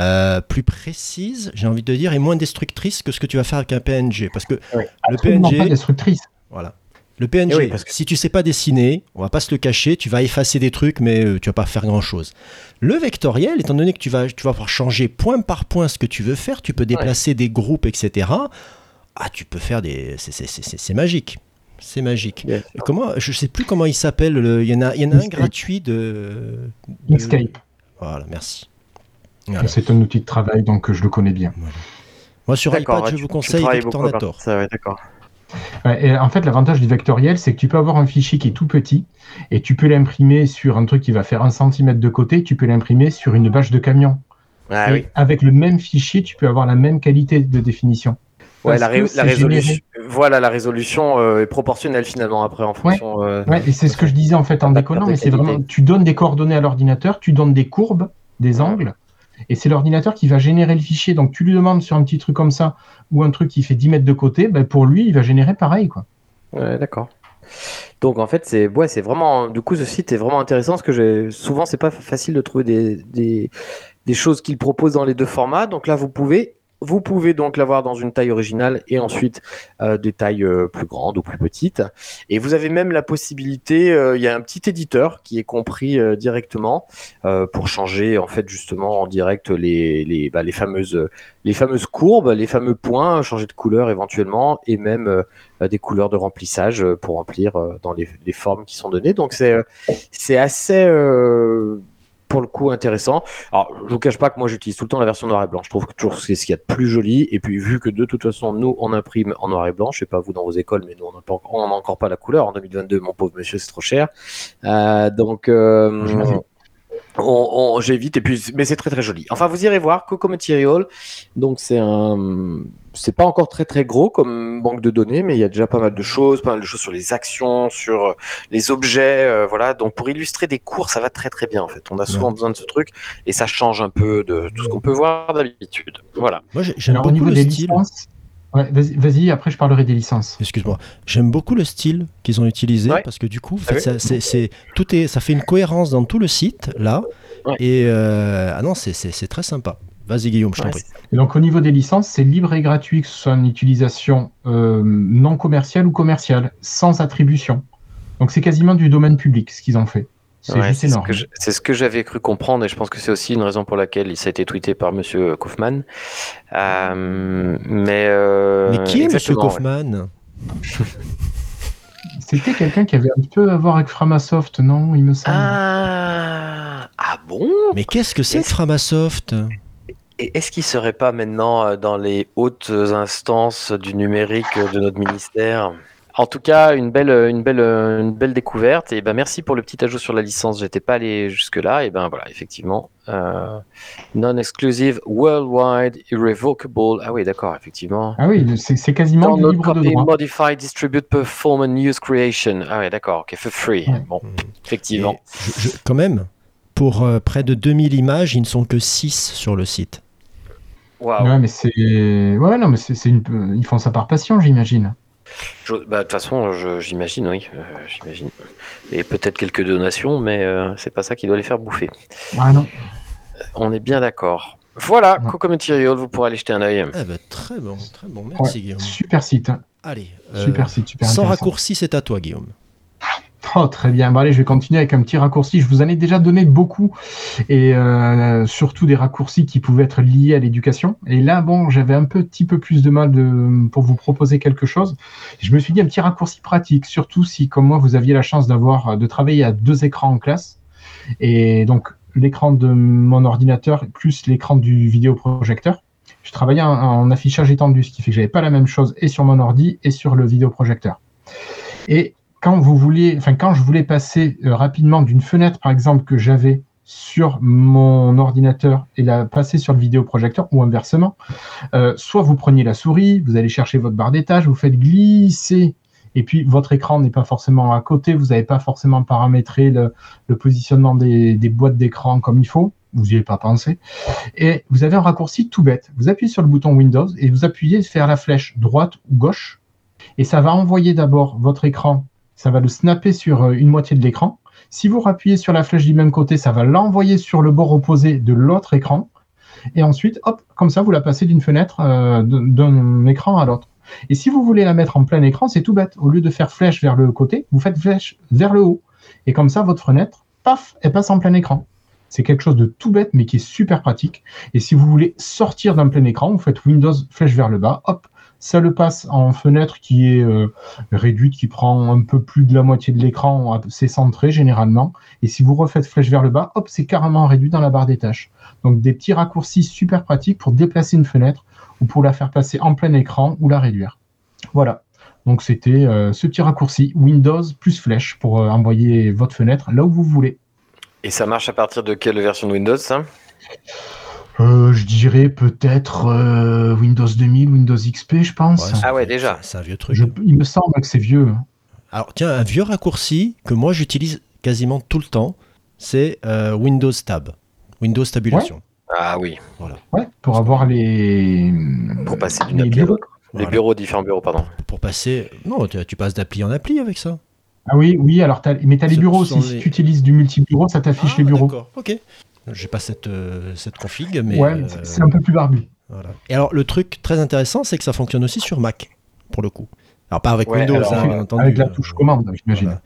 euh, plus précise, j'ai envie de dire, et moins destructrice que ce que tu vas faire avec un PNG. Parce que le PNG. Pas destructrice. Voilà. Le PNG, eh parce que... si tu sais pas dessiner, on va pas se le cacher, tu vas effacer des trucs, mais euh, tu vas pas faire grand chose. Le vectoriel, étant donné que tu vas, tu vas pouvoir changer point par point ce que tu veux faire, tu peux déplacer des groupes, etc. Ah, tu peux faire des. C'est magique. C'est magique. Comment, je sais plus comment il s'appelle. Il y en a, il y en a un gratuit de. de... Voilà, merci. C'est un outil de travail, donc je le connais bien. Moi, sur iPad, je vous conseille Vectornator. en fait, l'avantage du vectoriel, c'est que tu peux avoir un fichier qui est tout petit et tu peux l'imprimer sur un truc qui va faire un centimètre de côté, tu peux l'imprimer sur une bâche de camion. Ah avec le même fichier, tu peux avoir la même qualité de définition. Ouais, la, résolution, voilà, la résolution euh, est proportionnelle finalement après en fonction. Euh, ouais, et c'est ce que je disais en fait en déconnant, mais c'est vraiment, tu donnes des coordonnées à l'ordinateur, tu donnes des courbes, des angles, et c'est l'ordinateur qui va générer le fichier. Donc tu lui demandes sur un petit truc comme ça ou un truc qui fait 10 mètres de côté, ben, pour lui, il va générer pareil. Quoi. Ouais, d'accord. Donc en fait, c'est ouais, c'est vraiment du coup ce site est vraiment intéressant parce que j'ai souvent c'est pas facile de trouver des, des, des choses qu'il propose dans les deux formats. Donc là, vous pouvez vous pouvez donc l'avoir dans une taille originale et ensuite euh, des tailles euh, plus grandes ou plus petites. Et vous avez même la possibilité, euh, il y a un petit éditeur qui est compris directement pour changer en fait justement en direct les, les, bah, les, fameuses, les fameuses courbes, les fameux points, changer de couleur éventuellement et même des couleurs de remplissage pour remplir dans les, les, formes qui sont données. Donc c'est c'est assez pour le coup intéressant. Alors, je vous cache pas que moi j'utilise tout le temps la version noir et blanc. Je trouve que toujours c'est ce qu'il y a de plus joli. Et puis vu que de toute façon nous on imprime en noir et blanc, je sais pas vous dans vos écoles, mais nous on n'a encore pas la couleur en 2022. Mon pauvre monsieur, c'est trop cher. Euh, donc euh, on, j'évite et puis mais c'est très très joli. Enfin vous irez voir Coco Material. Donc c'est un c'est pas encore très très gros comme banque de données, mais il y a déjà pas mal de choses, pas mal de choses sur les actions, sur euh, les objets, euh, voilà. Donc pour illustrer des cours, ça va très très bien en fait. On a souvent besoin de ce truc et ça change un peu de tout ce qu'on peut voir d'habitude. Voilà. Moi j'aime beaucoup le style. Vas-y, après je parlerai des licences. Excuse-moi. J'aime beaucoup le style qu'ils ont utilisé parce que du coup, ah ça, c'est, tout est, ça fait une cohérence dans tout le site là. Et euh, ah non, c'est très sympa. Vas-y Guillaume, je t'en prie. donc au niveau des licences, c'est libre et gratuit, que ce soit en utilisation euh, non commerciale ou commerciale, sans attribution. Donc c'est quasiment du domaine public ce qu'ils ont fait. C'est juste énorme. C'est ce que j'avais cru comprendre et je pense que c'est aussi une raison pour laquelle ça a été tweeté par Monsieur Kaufman. Euh, mais, euh, mais qui est Monsieur Kaufman (laughs) C'était quelqu'un qui avait un peu à voir avec Framasoft, non Il me semble. Ah, ah bon? Mais qu'est-ce que c'est Framasoft? Et est-ce qu'il ne serait pas maintenant euh, dans les hautes instances du numérique de notre ministère? En tout cas, une belle, une belle, une belle découverte. Et ben merci pour le petit ajout sur la licence. J'étais pas allé jusque là. Et ben voilà, effectivement, euh, non-exclusive, worldwide, irrevocable. Ah oui, d'accord, effectivement. Ah oui, c'est quasiment du libre de copy, droit. modify, distribute, perform and use creation. Ah ouais, d'accord, ok, for free. Ouais. Bon, effectivement. Et je- je- quand même, pour euh, près de 2000 images, ils ne sont que 6 sur le site. Waouh. Ouais, mais c'est. Ouais, non, mais c'est une. Ils font ça par passion, j'imagine. Bah, De toute façon, j'imagine, oui, euh, j'imagine. Et peut-être quelques donations, mais euh, c'est pas ça qui doit les faire bouffer. Ah non. On est bien d'accord. Voilà, Ouais. Coco Material, vous pourrez aller jeter un œil. Eh ben, très bon, très bon. Merci, Ouais, Guillaume. super site. hein. Allez, euh, Super site, super sans raccourci, c'est à toi, Guillaume. Oh, très bien. Bon, allez, je vais continuer avec un petit raccourci. Je vous en ai déjà donné beaucoup et euh, surtout des raccourcis qui pouvaient être liés à l'éducation. Et là, bon, j'avais un petit peu plus de mal pour vous proposer quelque chose. Je me suis dit un petit raccourci pratique, surtout si, comme moi, vous aviez la chance d'avoir de travailler à deux écrans en classe. Et donc, l'écran de mon ordinateur plus l'écran du vidéoprojecteur. Je travaillais en, en affichage étendu, ce qui fait que j'avais pas la même chose et sur mon ordi et sur le vidéoprojecteur. Et quand vous vouliez, enfin quand je voulais passer euh, rapidement d'une fenêtre, par exemple, que j'avais sur mon ordinateur et la passer sur le vidéoprojecteur ou inversement, euh, soit vous preniez la souris, vous allez chercher votre barre d'étage, vous faites glisser et puis votre écran n'est pas forcément à côté, vous n'avez pas forcément paramétré le, positionnement des, des boîtes d'écran comme il faut, vous n'y avez pas pensé, et vous avez un raccourci tout bête. Vous appuyez sur le bouton Windows et vous appuyez faire la flèche droite ou gauche, et ça va envoyer d'abord votre écran, ça va le snapper sur euh, une moitié de l'écran. Si vous rappuyez sur la flèche du même côté, ça va l'envoyer sur le bord opposé de l'autre écran. Et ensuite, hop, comme ça, vous la passez d'une fenêtre euh, d'un d'un écran à l'autre. Et si vous voulez la mettre en plein écran, c'est tout bête. Au lieu de faire flèche vers le côté, vous faites flèche vers le haut. Et comme ça, votre fenêtre, paf, elle passe en plein écran. C'est quelque chose de tout bête, mais qui est super pratique. Et si vous voulez sortir d'un plein écran, vous faites Windows flèche vers le bas, hop, ça le passe en fenêtre qui est euh, réduite, qui prend un peu plus de la moitié de l'écran, c'est centré généralement. Et si vous refaites flèche vers le bas, hop, c'est carrément réduit dans la barre des tâches. Donc des petits raccourcis super pratiques pour déplacer une fenêtre ou pour la faire passer en plein écran ou la réduire. Voilà. Donc c'était euh, ce petit raccourci Windows plus flèche pour euh, envoyer votre fenêtre là où vous voulez. Et ça marche à partir de quelle version de Windows, ça? Euh, je dirais peut-être euh, Windows 2000, Windows XP, je pense. Ah ouais, déjà. C'est un vieux truc. Je- il me semble que c'est vieux. Alors, tiens, un vieux raccourci que moi j'utilise quasiment tout le temps, c'est euh, Windows Tab. Windows Tabulation. Ah oui, Ouais, pour avoir les. pour passer d'une appli à bureaux. l'autre. Les Voilà. bureaux, différents bureaux, pardon. Pour passer. Non, tu, tu passes d'appli en appli avec ça. Ah oui, oui, alors t'as- mais tu as les bureaux aussi. les- Si tu utilises du multi-bureau, ça t'affiche Ah, les bureaux. D'accord, ok. J'ai pas cette, euh, cette config, mais. ouais, euh, c'est- c'est un peu plus barbu. voilà. Et alors, le truc très intéressant, c'est que ça fonctionne aussi sur Mac, pour le coup. Alors, pas avec Ouais, Windows, alors, hein, avec- bien entendu. Avec la Euh, touche commande, j'imagine. voilà.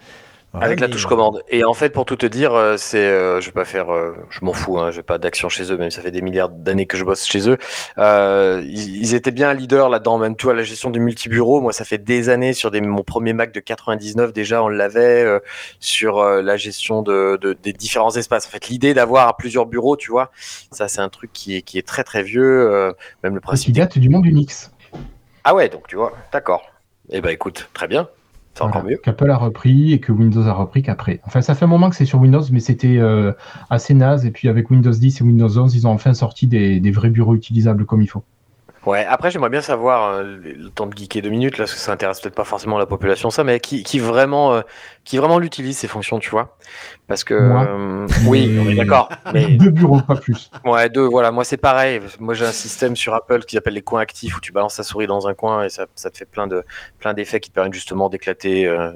Voilà, Avec la touche commande. Et en fait, pour tout te dire, euh, c'est, euh, je vais pas faire, euh, je m'en fous, hein, j'ai pas d'action chez eux, même si ça fait des milliards d'années que je bosse chez eux. Euh, ils, ils étaient bien leaders là-dedans, même toi, la gestion du multibureau. Moi, ça fait des années sur des, mon premier Mac de 99 déjà, on l'avait euh, sur euh, la gestion de, de- des différents espaces. En fait, l'idée d'avoir plusieurs bureaux, tu vois, ça c'est un truc qui est, qui est très très vieux. euh, même le qui principe. date du monde Unix. Ah ouais, donc tu vois, d'accord. Eh ben écoute, très bien, c'est encore mieux. Qu'Apple a repris et que Windows a repris qu'après. Enfin, ça fait un moment que c'est sur Windows, mais c'était euh, assez naze. Et puis avec Windows 10 et Windows 11, ils ont enfin sorti des, des vrais bureaux utilisables comme il faut. Ouais, après j'aimerais bien savoir, euh, le le temps de geeker deux minutes, là, parce que ça intéresse peut-être pas forcément la population, ça, mais qui, qui vraiment, euh, qui vraiment l'utilise ces fonctions, tu vois Parce que, Moi. euh, oui, on est d'accord, (laughs) mais Deux bureaux, pas plus. ouais, deux, voilà, moi c'est pareil. Moi j'ai un système sur Apple qui s'appelle les coins actifs où tu balances ta souris dans un coin et ça, ça te fait plein de, plein d'effets qui te permettent justement d'éclater, euh,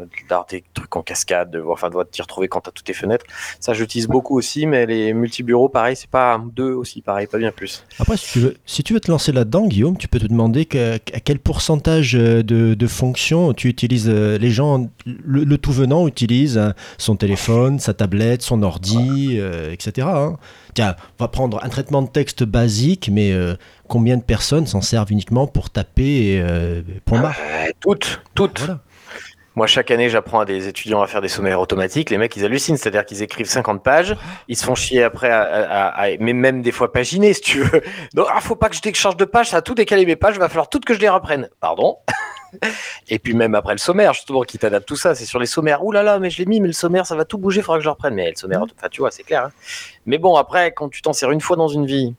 des trucs en cascade, de, enfin, de t'y retrouver quand t'as toutes tes fenêtres. Ça j'utilise beaucoup aussi, mais les multi-bureaux, pareil, c'est pas deux aussi, pareil, pas bien plus. Après, si tu, veux, si tu veux te lancer là-dedans, Guillaume, tu peux te demander que- à quel pourcentage euh, de, de fonctions tu utilises. euh, Les gens, le, le tout venant utilise euh, son téléphone, sa tablette, son ordi, euh, etc. hein. Tiens, on va prendre un traitement de texte basique, mais euh, combien de personnes s'en servent uniquement pour taper euh, toutes, toutes. Voilà. Moi, chaque année, j'apprends à des étudiants à faire des sommaires automatiques. Les mecs, ils hallucinent. C'est-à-dire qu'ils écrivent 50 pages. Ils se font chier après à, mais même des fois paginer, si tu veux. (laughs) Donc, ah, faut pas que je change de page. Ça a tout décalé mes pages. Il va falloir toutes que je les reprenne. Pardon. (laughs) Et puis même après le sommaire, justement, qui t'adapte tout ça, c'est sur les sommaires. Ouh là là, mais je l'ai mis, mais le sommaire, ça va tout bouger, il faudra que je le reprenne. Mais le sommaire, mmh. enfin, tu vois, c'est clair. Hein. Mais bon, après, quand tu t'en sers une fois dans une vie,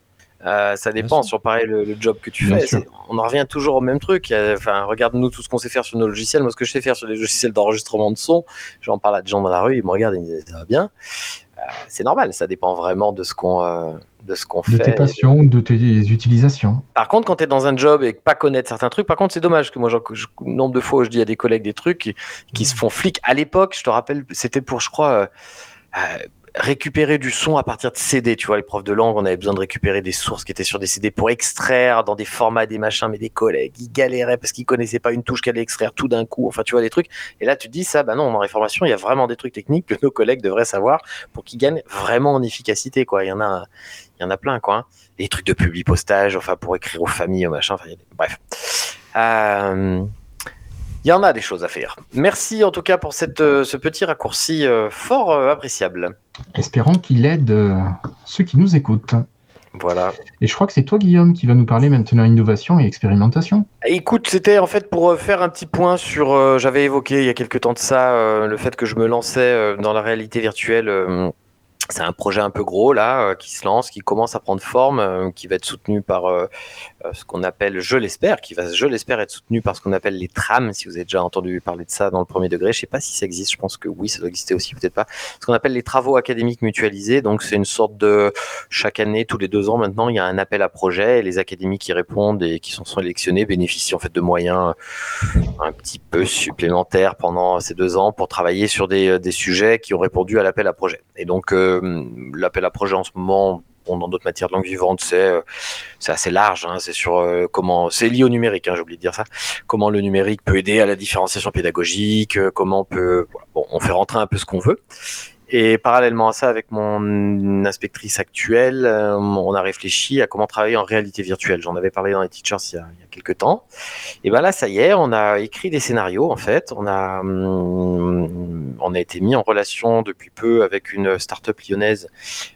euh, ça dépend sur pareil le, job que tu fais. On en revient toujours au même truc. Enfin, regarde-nous tout ce qu'on sait faire sur nos logiciels. Moi, ce que je sais faire sur les logiciels d'enregistrement de son, j'en parle à des gens dans la rue, ils me regardent et ils me disent ça va bien. Euh, c'est normal, ça dépend vraiment de ce qu'on euh, de ce qu'on fait. De tes passions, de tes utilisations. Par contre, quand tu es dans un job et pas connaître certains trucs, par contre, c'est dommage que moi, je, nombre de fois où je dis à des collègues des trucs qui, se font flic. À l'époque, je te rappelle, c'était pour, je crois, récupérer du son à partir de CD. Tu vois, les profs de langue, on avait besoin de récupérer des sources qui étaient sur des CD pour extraire dans des formats, des machins, mais des collègues, ils galéraient parce qu'ils connaissaient pas une touche qu'elle extraire tout d'un coup. Enfin, tu vois, des trucs. Et là, tu te dis ça, bah non, en réformation, il y a vraiment des trucs techniques que nos collègues devraient savoir pour qu'ils gagnent vraiment en efficacité, quoi. Il y en a, il y en a plein, quoi. Hein. Des trucs de publi postage, enfin, pour écrire aux familles, aux machins, enfin, bref. Euh, il y en a des choses à faire. Merci en tout cas pour cette, euh, ce petit raccourci euh, fort euh, appréciable. Espérons qu'il aide ceux qui nous écoutent. Voilà. Et je crois que c'est toi, Guillaume, qui va nous parler maintenant innovation et expérimentation. Écoute, c'était en fait pour faire un petit point sur. J'avais évoqué il y a quelques temps de ça le fait que je me lançais dans la réalité virtuelle c'est un projet un peu gros là qui se lance, qui commence à prendre forme, qui va être soutenu par euh, ce qu'on appelle, je l'espère, qui va, je l'espère, être soutenu par ce qu'on appelle les trams. Si vous avez déjà entendu parler de ça dans le premier degré, je sais pas si ça existe. Je pense que oui, ça doit exister aussi, peut-être pas. Ce qu'on appelle les travaux académiques mutualisés. Donc c'est une sorte de chaque année, tous les deux ans maintenant, il y a un appel à projet et les académies qui répondent et qui sont sélectionnés bénéficient en fait de moyens un petit peu supplémentaires pendant ces deux ans pour travailler sur des, des sujets qui ont répondu à l'appel à projet. Et donc euh, l'appel à projet en ce moment dans d'autres matières de langue vivante, c'est euh, assez large. Hein, c'est sur euh, comment c'est lié au numérique. Hein, J'ai oublié de dire ça. Comment le numérique peut aider à la différenciation pédagogique. Euh, comment on peut on fait rentrer un peu ce qu'on veut. Et parallèlement à ça, avec mon inspectrice actuelle, on a réfléchi à comment travailler en réalité virtuelle. J'en avais parlé dans les teachers il y a, il y a quelques temps. Et ben là, ça y est, on a écrit des scénarios en fait. On a hum, on a été mis en relation depuis peu avec une start-up lyonnaise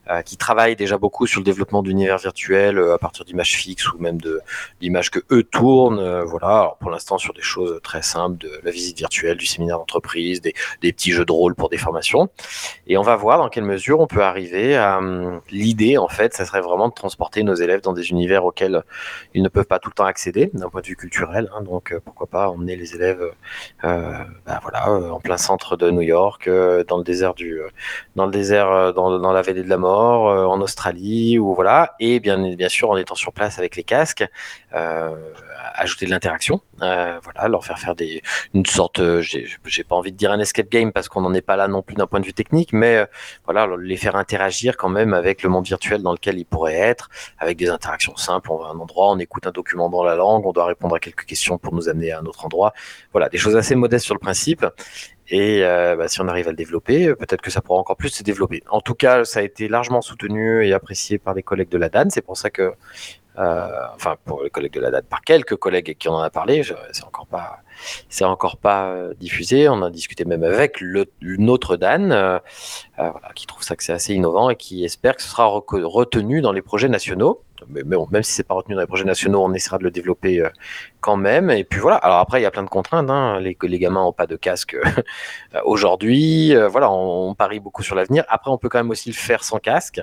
euh, qui travaille déjà beaucoup sur le développement d'univers virtuels euh, à partir d'images fixes ou même de d'images que eux tournent. Euh, voilà, pour l'instant sur des choses très simples, de la visite virtuelle, du séminaire d'entreprise, des, des, petits jeux de rôle pour des formations. Et on va voir dans quelle mesure on peut arriver à hum, l'idée en fait, ça serait vraiment de transporter nos élèves dans des univers auxquels ils ne peuvent pas tout le temps accéder d'un point de vue culturel. Hein, donc pourquoi pas emmener les élèves, euh, bah, voilà, en plein centre de New York euh, dans le désert du, euh, dans le désert, euh, dans, dans, la vallée de la mort, en Australie, ou voilà, et bien, bien sûr en étant sur place avec les casques, ajouter de l'interaction, voilà, leur faire faire des, une sorte, j'ai pas envie de dire un escape game parce qu'on n'en est pas là non plus d'un point de vue technique, mais voilà, les faire interagir quand même avec le monde virtuel dans lequel ils pourraient être, avec des interactions simples. On va à un endroit, on écoute un document dans la langue, on doit répondre à quelques questions pour nous amener à un autre endroit. Voilà, des choses assez modestes sur le principe. Et euh, bah, si on arrive à le développer, euh, peut-être que ça pourra encore plus se développer. En tout cas, ça a été largement soutenu et apprécié par les collègues de la DAN. C'est pour ça que, euh, enfin, pour les collègues de la DAN, par quelques collègues qui en ont parlé, c'est encore pas, c'est encore pas diffusé. On a discuté même avec le, autre DAN, voilà, qui trouve ça que c'est assez innovant et qui espère que ce sera retenu dans les projets nationaux mais, bon, même si c'est pas retenu dans les projets nationaux, on essaiera de le développer euh, quand même. Et puis voilà. Alors après, il y a plein de contraintes. Hein. Les, les gamins n'ont pas de casque euh, aujourd'hui. Euh, voilà, on, parie beaucoup sur l'avenir. Après, on peut quand même aussi le faire sans casque.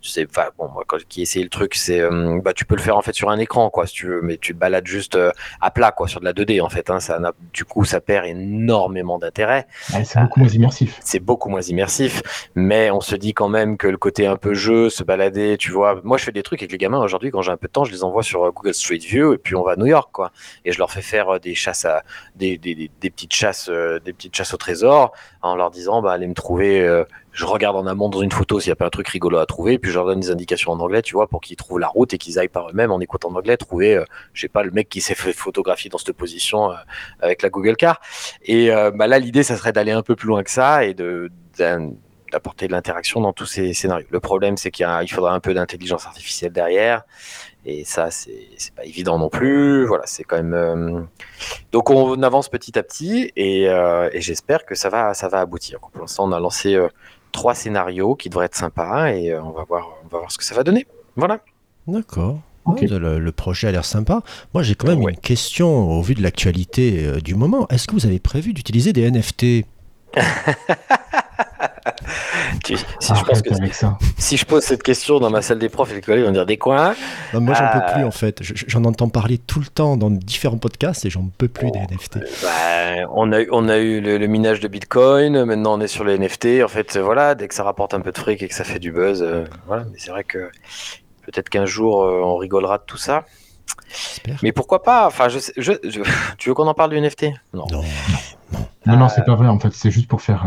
Tu sais, enfin bon, moi, quand qui essayé le truc, c'est bah tu peux le faire en fait sur un écran, quoi, si tu veux, mais tu te balades juste à plat, quoi, sur de la 2D en fait. Hein. Ça du coup, ça perd énormément d'intérêt. c'est beaucoup moins immersif. C'est beaucoup moins immersif, mais on se dit quand même que le côté un peu jeu, se balader, tu vois. Moi, je fais des trucs avec les gamins aujourd'hui, quand j'ai un peu de temps, je les envoie sur euh, Google Street View et puis on va à New York, quoi. Et je leur fais faire euh, des chasses des, petites chasses, euh, des petites chasses au trésor, en leur disant, bah allez me trouver. je regarde en amont dans une photo s'il n'y a pas un truc rigolo à trouver, puis je leur donne des indications en anglais, tu vois, pour qu'ils trouvent la route et qu'ils aillent par eux-mêmes en écoutant en anglais trouver, je sais pas, le mec qui s'est fait photographier dans cette position avec la Google Car. Et bah là, l'idée, ça serait d'aller un peu plus loin que ça et de d'apporter de l'interaction dans tous ces scénarios. Le problème, c'est qu'il il faudra un peu d'intelligence artificielle derrière Et ça, c'est pas évident non plus. Voilà, c'est quand même. euh, Donc on avance petit à petit et, euh, et j'espère que ça va, ça va aboutir. Pour l'instant, on a lancé euh, trois scénarios qui devraient être sympas et euh, on va voir, on va voir ce que ça va donner. Voilà. D'accord. Le, le projet a l'air sympa. Moi, j'ai quand même Ouais. une question au vu de l'actualité euh, du moment. Est-ce que vous avez prévu d'utiliser des NFT (laughs) Tu- Si, je pense Arrête que avec ça. si je pose cette question dans ma salle des profs collègues vont dire des coins. Non, Moi, j'en peux plus en fait. Je- J'en entends parler tout le temps dans différents podcasts et j'en peux plus des NFT. Bah, on a eu, on a eu le, le minage de Bitcoin, maintenant on est sur les NFT. En fait, euh, voilà, dès que ça rapporte un peu de fric et que ça fait du buzz, euh, voilà. Mais c'est vrai que peut-être qu'un jour euh, on rigolera de tout ça. Mais pourquoi pas? Enfin, je, sais- je, je- tu veux qu'on en parle du NFT Non. Non, Non, non, Euh, c'est pas vrai en fait. C'est juste pour faire.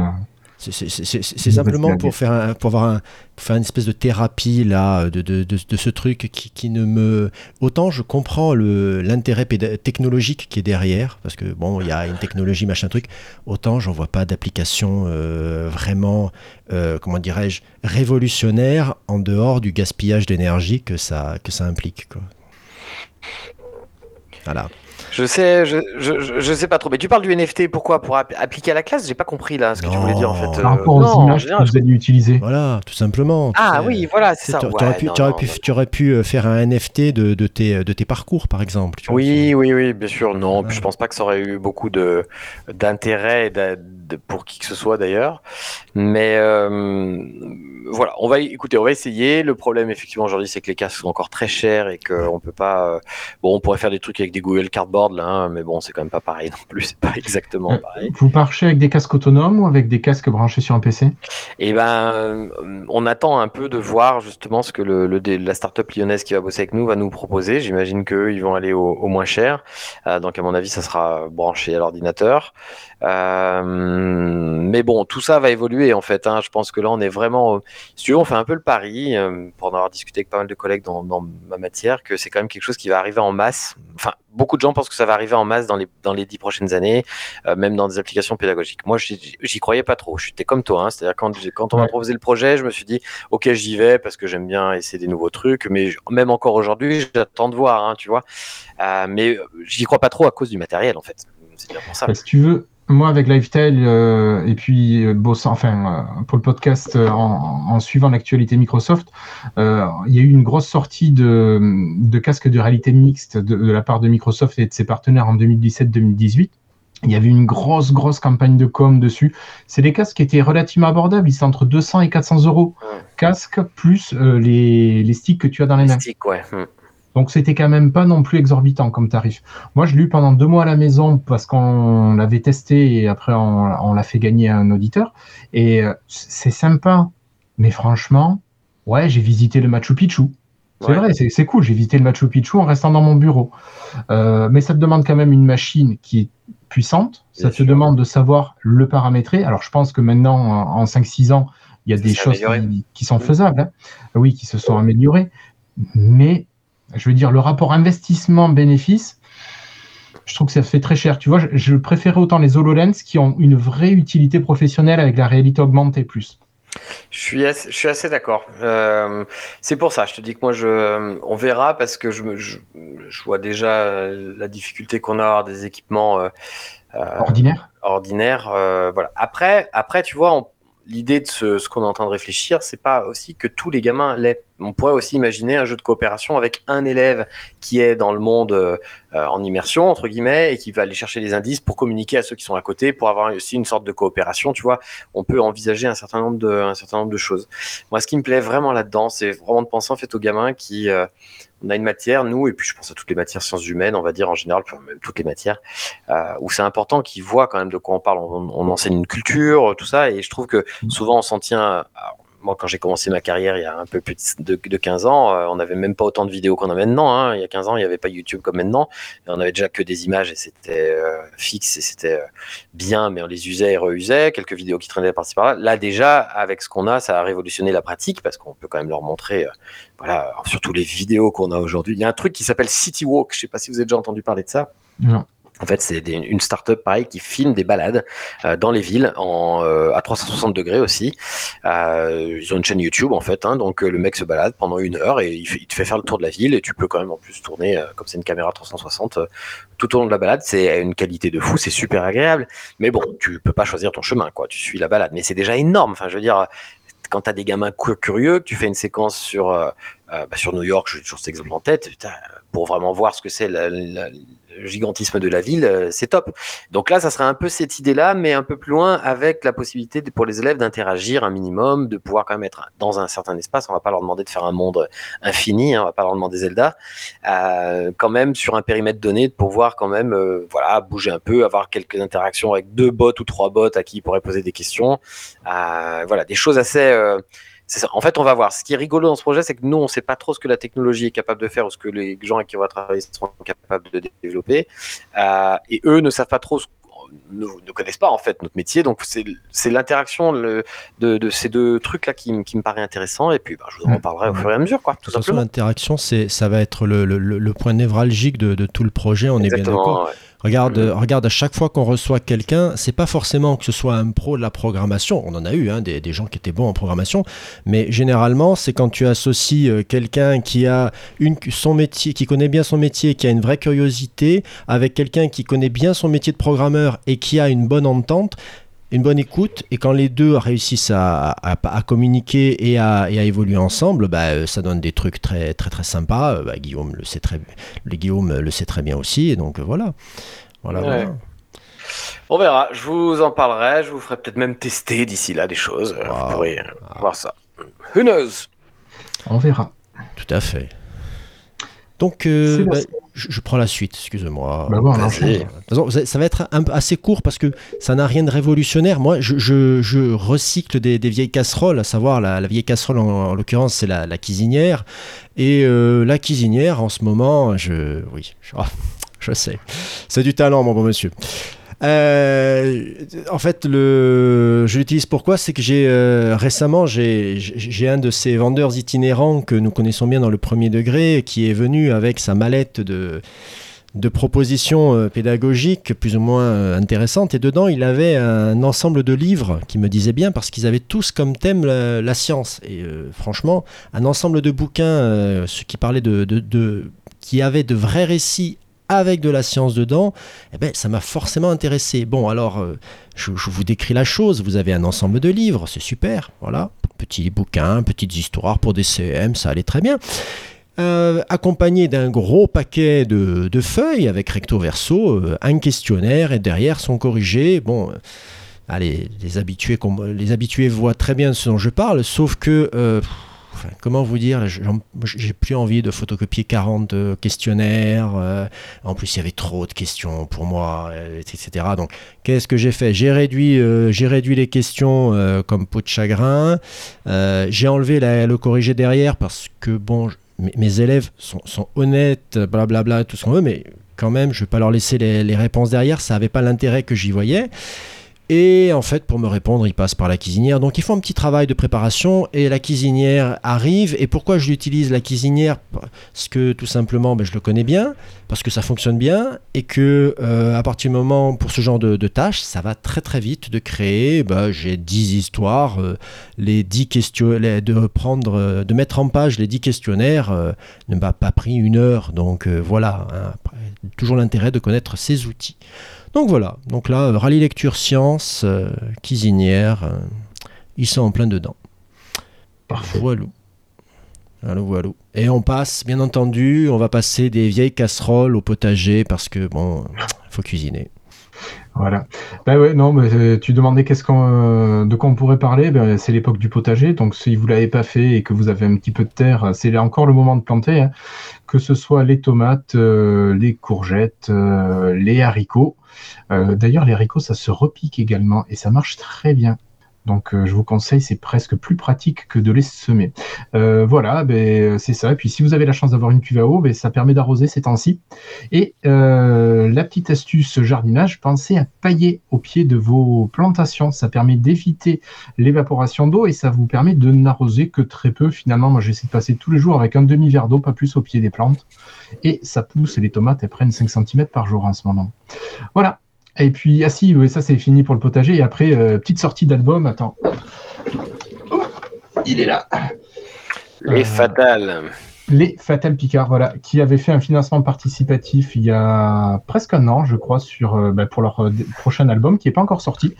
C'est- simplement pour faire, un- pour avoir un, pour faire une espèce de thérapie là de, de, de, de ce truc qui, qui ne me autant je comprends l'intérêt technologique qui est derrière parce que bon il y a une technologie machin truc autant j'en vois pas d'application euh, vraiment euh, comment dirais-je révolutionnaire en dehors du gaspillage d'énergie que ça que ça implique quoi. Voilà. Je sais, je, je, je- sais pas trop. Mais tu parles du NFT, pourquoi? Pour app- appliquer à la classe? J'ai pas compris là ce que tu voulais dire en fait. Par Euh, rapport non, aux images que vous allez utiliser. Voilà, tout simplement. Ah sais, oui, voilà, c'est ça. Tu Ouais, aurais pu, aurais euh, faire un NFT de, de tes, de tes parcours, par exemple. tu vois. Oui, oui, oui, bien sûr. Non, je pense pas que ça aurait eu beaucoup de d'intérêt pour qui que ce soit d'ailleurs. Mais euh, voilà, on va écouter, on va essayer. Le problème effectivement aujourd'hui, c'est que les casques sont encore très chers et qu'on peut pas. euh, Bon, on pourrait faire des trucs avec des Google Cardboard là, hein, mais bon, c'est quand même pas pareil (laughs) non plus. C'est pas exactement Euh, pareil. Vous marchez avec des casques autonomes ou avec des casques branchés sur un PC Et ben, euh, on attend un peu de voir justement ce que le, le dé- la startup lyonnaise qui va bosser avec nous va nous proposer. J'imagine qu'eux, ils vont aller au, au moins cher. Euh, donc, à mon avis, ça sera branché à l'ordinateur. Euh, mais bon, tout ça va évoluer en fait. hein. Je pense que là, on est vraiment. Si tu veux, on fait un peu le pari, euh, pour en avoir discuté avec pas mal de collègues dans, dans ma matière, que c'est quand même quelque chose qui va arriver en masse. Enfin, beaucoup de gens pensent que ça va arriver en masse dans les, dans les dix prochaines années, euh, même dans des applications pédagogiques. Moi, j'y croyais pas trop. J'étais comme toi. hein. C'est-à-dire, quand, quand on m'a proposé le projet, je me suis dit, OK, j'y vais parce que j'aime bien essayer des nouveaux trucs. Mais même encore aujourd'hui, j'attends de voir, hein, tu vois. Euh, mais j'y crois pas trop à cause du matériel, en fait. C'est bien pour ça. Si tu veux, moi avec Lifestyle euh, et puis euh, bossant, enfin euh, pour le podcast euh, en, en suivant l'actualité Microsoft, euh, il y a eu une grosse sortie de, de casques de réalité mixte de, de la part de Microsoft et de ses partenaires en 2017-2018. Il y avait une grosse, grosse campagne de com dessus. C'est des casques qui étaient relativement abordables. Ils sont entre 200 et 400 euros. Ouais. Casques plus les, les sticks que tu as dans les mains. Mystique, ouais. Hmm. Donc c'était quand même pas non plus exorbitant comme tarif. Moi je l'ai eu pendant deux mois à la maison parce qu'on l'avait testé et après on, on l'a fait gagner à un auditeur. Et euh, c'est sympa, mais franchement, ouais, j'ai visité le Machu Picchu. C'est Ouais. vrai, c'est cool, j'ai visité le Machu Picchu en restant dans mon bureau. Euh, mais ça te demande quand même une machine qui est puissante, ça te demande de savoir le paramétrer. Alors je pense que maintenant, en, en 5-6 ans, il y a des choses qui, qui sont faisables, hein. oui, qui se sont améliorées. Mais je veux dire, le rapport investissement-bénéfice, je trouve que ça fait très cher. Tu vois, je, je préférais autant les HoloLens qui ont une vraie utilité professionnelle avec la réalité augmentée plus. Je suis assez, je suis assez d'accord. Euh, c'est pour ça, je te dis que moi, je, on verra parce que je, je, je vois déjà euh, la difficulté qu'on a à avoir des équipements euh, euh, Ordinaire ordinaires. euh, voilà. Après, après, tu vois, on- l'idée de ce, qu'on est en train de réfléchir, c'est pas aussi que tous les gamins l'aient. On pourrait aussi imaginer un jeu de coopération avec un élève qui est dans le monde euh, en immersion entre guillemets et qui va aller chercher les indices pour communiquer à ceux qui sont à côté, pour avoir aussi une sorte de coopération. Tu vois, on peut envisager un certain nombre de, un certain nombre de choses. Moi, ce qui me plaît vraiment là-dedans, c'est vraiment de penser en fait aux gamins qui, euh, on a une matière, nous, et puis je pense à toutes les matières sciences humaines, on va dire en général, même toutes les matières, euh, où c'est important qu'ils voient quand même de quoi on parle. On, on enseigne une culture, tout ça, et je trouve que souvent on s'en tient. à- moi, quand j'ai commencé ma carrière il y a un peu plus de, de 15 ans, euh, on n'avait même pas autant de vidéos qu'on a maintenant. hein. Il y a 15 ans, il n'y avait pas YouTube comme maintenant. On avait déjà que des images et c'était euh, fixe et c'était euh, bien, mais on les usait et reusait. Quelques vidéos qui traînaient par-ci par-là. Là, déjà, avec ce qu'on a, ça a révolutionné la pratique parce qu'on peut quand même leur montrer, voilà, surtout les vidéos qu'on a aujourd'hui. Il y a un truc qui s'appelle City Walk. Je sais pas si vous avez déjà entendu parler de ça. Non. En fait, c'est une start-up pareil qui filme des balades euh, dans les villes euh, à 360 degrés aussi. Euh, ils ont une chaîne YouTube en fait, hein, donc le mec se balade pendant une heure et il, te fait faire le tour de la ville et tu peux quand même en plus tourner comme c'est une caméra 360 euh, tout au long de la balade. C'est une qualité de fou, c'est super agréable. Mais bon, tu peux pas choisir ton chemin, quoi. Tu suis la balade, mais c'est déjà énorme. Enfin, je veux dire, quand t'as des gamins cu- curieux, que tu fais une séquence sur bah, sur New York, j'ai toujours cet exemple en tête. pour vraiment voir ce que c'est gigantisme de la ville, euh, c'est top. Donc là, ça serait un peu cette idée-là, mais un peu plus loin, avec la possibilité pour les élèves d'interagir un minimum, de pouvoir quand même être dans un certain espace. On va pas leur demander de faire un monde infini, hein, on va pas leur demander Zelda, Euh, quand même sur un périmètre donné, de pouvoir quand même, euh, voilà, bouger un peu, avoir quelques interactions avec deux bots ou trois bots à qui ils pourraient poser des questions. Voilà, des choses assez ça. En fait, on va voir. Ce qui est rigolo dans ce projet, c'est que nous, on ne sait pas trop ce que la technologie est capable de faire ou ce que les gens avec qui on va travailler sont capables de développer. Euh, et eux ne savent pas trop ce ne, ne connaissent pas en fait notre métier, donc c'est l'interaction de, de ces deux trucs là qui, me paraît intéressant. Et puis, bah, je vous en Mm. parlerai au fur et à mesure, quoi, tout De toute façon, simplement. l'interaction, ça va être le, le- le- le point névralgique de, de tout le projet, on est bien d'accord. Ouais. Regarde, Mhm. regarde, à chaque fois qu'on reçoit quelqu'un, c'est pas forcément que ce soit un pro de la programmation. On en a eu hein, des, des gens qui étaient bons en programmation, mais généralement, c'est quand tu associes euh, quelqu'un qui a une, son métier, qui connaît bien son métier, qui a une vraie curiosité, avec quelqu'un qui connaît bien son métier de programmeur et qui a une bonne entente. Une bonne écoute, et quand les deux réussissent à, à- à communiquer et à, et à évoluer ensemble, bah, euh, ça donne des trucs très très très sympas. Bah, Guillaume le sait très, le Guillaume le sait très bien aussi, et donc euh, voilà. Voilà, Ouais. voilà. On verra. Je vous en parlerai. Je vous ferai peut-être même tester d'ici là des choses. Wow. Vous pourrez voir ça. Who knows? On verra. Tout à fait. Donc, euh, bah. Je, je prends la suite, excusez-moi. Bah bon, ça ça va être un assez court parce que ça n'a rien de révolutionnaire. Moi, je, je- je recycle des, des vieilles casseroles, à savoir la, la vieille casserole, en, en l'occurrence, c'est la, la cuisinière. Et euh, la cuisinière, en ce moment, je. Oui, je, (laughs) je sais. C'est du talent, mon bon monsieur. Euh, en fait, le, je l'utilise pourquoi? C'est que j'ai euh, récemment j'ai un de ces vendeurs itinérants que nous connaissons bien dans le premier degré qui est venu avec sa mallette de de propositions euh, pédagogiques plus ou moins intéressantes. Et dedans il avait un ensemble de livres qui me disaient bien parce qu'ils avaient tous comme thème la, science. Et franchement un ensemble de bouquins qui parlait de, de, de- qui avaient de vrais récits avec de la science dedans, eh ben, ça m'a forcément intéressé. Bon, alors, euh, je, vous décris la chose. Vous avez un ensemble de livres, c'est super. Voilà, petits bouquins, petites histoires pour des CM, ça allait très bien. Euh, accompagné d'un gros paquet de, feuilles avec recto verso, euh, un questionnaire et derrière sont corrigés. Bon, allez, les habitués, les habitués voient très bien ce dont je parle, sauf que, comment vous dire, j'ai plus envie de photocopier 40 euh, questionnaires. euh, en plus, il y avait trop de questions pour moi, euh, etc. Donc, qu'est-ce que j'ai fait? J'ai réduit, réduit les questions comme peau de chagrin. J'ai enlevé la- le corrigé derrière parce que, bon, mes, élèves sont, honnêtes, blablabla, tout ce qu'on veut, mais quand même, je ne vais pas leur laisser les réponses derrière. Ça n'avait pas l'intérêt que j'y voyais. Et en fait, pour me répondre, ils passent par la cuisinière. Donc, ils font un petit travail de préparation et la cuisinière arrive. Et pourquoi je l'utilise, la cuisinière? Parce que tout simplement, ben, je le connais bien, parce que ça fonctionne bien et que euh, à partir du moment, pour ce genre de, tâches, ça va très très vite de créer. ben, J'ai 10 histoires, euh, les 10 questions, de, prendre, euh, de mettre en page les 10 questionnaires ne m'a pas pris une heure. Donc voilà, hein, toujours l'intérêt de connaître ces outils. Donc voilà, donc là, euh, rallye lecture science, euh, cuisinière, euh, ils sont en plein dedans. Parfait. Voilà. Voilà, voilà. Et on passe, bien entendu, on va passer des vieilles casseroles au potager parce que bon, faut cuisiner. Voilà. Ben ouais, non, mais tu demandais qu'est-ce qu'on, de quoi on pourrait parler. Ben, c'est l'époque du potager. Donc, si vous l'avez pas fait et que vous avez un petit peu de terre, c'est là encore le moment de planter. hein. Que ce soit les tomates, euh, les courgettes, euh, les haricots. Euh, D'ailleurs, les haricots, ça se repique également et ça marche très bien. Donc euh, je vous conseille, c'est presque plus pratique que de les semer. Euh, voilà, ben, c'est ça. Et puis si vous avez la chance d'avoir une cuve à eau, ben, ça permet d'arroser ces temps-ci. Et la petite astuce jardinage, pensez à pailler au pied de vos plantations. Ça permet d'éviter l'évaporation d'eau et ça vous permet de n'arroser que très peu. Finalement, moi j'essaie de passer tous les jours avec un demi-verre d'eau, pas plus au pied des plantes. Et ça pousse et les tomates, elles prennent 5 cm par jour en ce moment. Voilà, et puis, ah si, oui, ça c'est fini pour le potager. Et après, euh, petite sortie d'album. Attends. Oh, il est là. Les Euh, fatales. Les Fatal Picard, voilà, qui avait fait un financement participatif il y a presque un an, je crois, sur, euh, bah, pour leur euh, prochain album qui n'est pas encore sorti.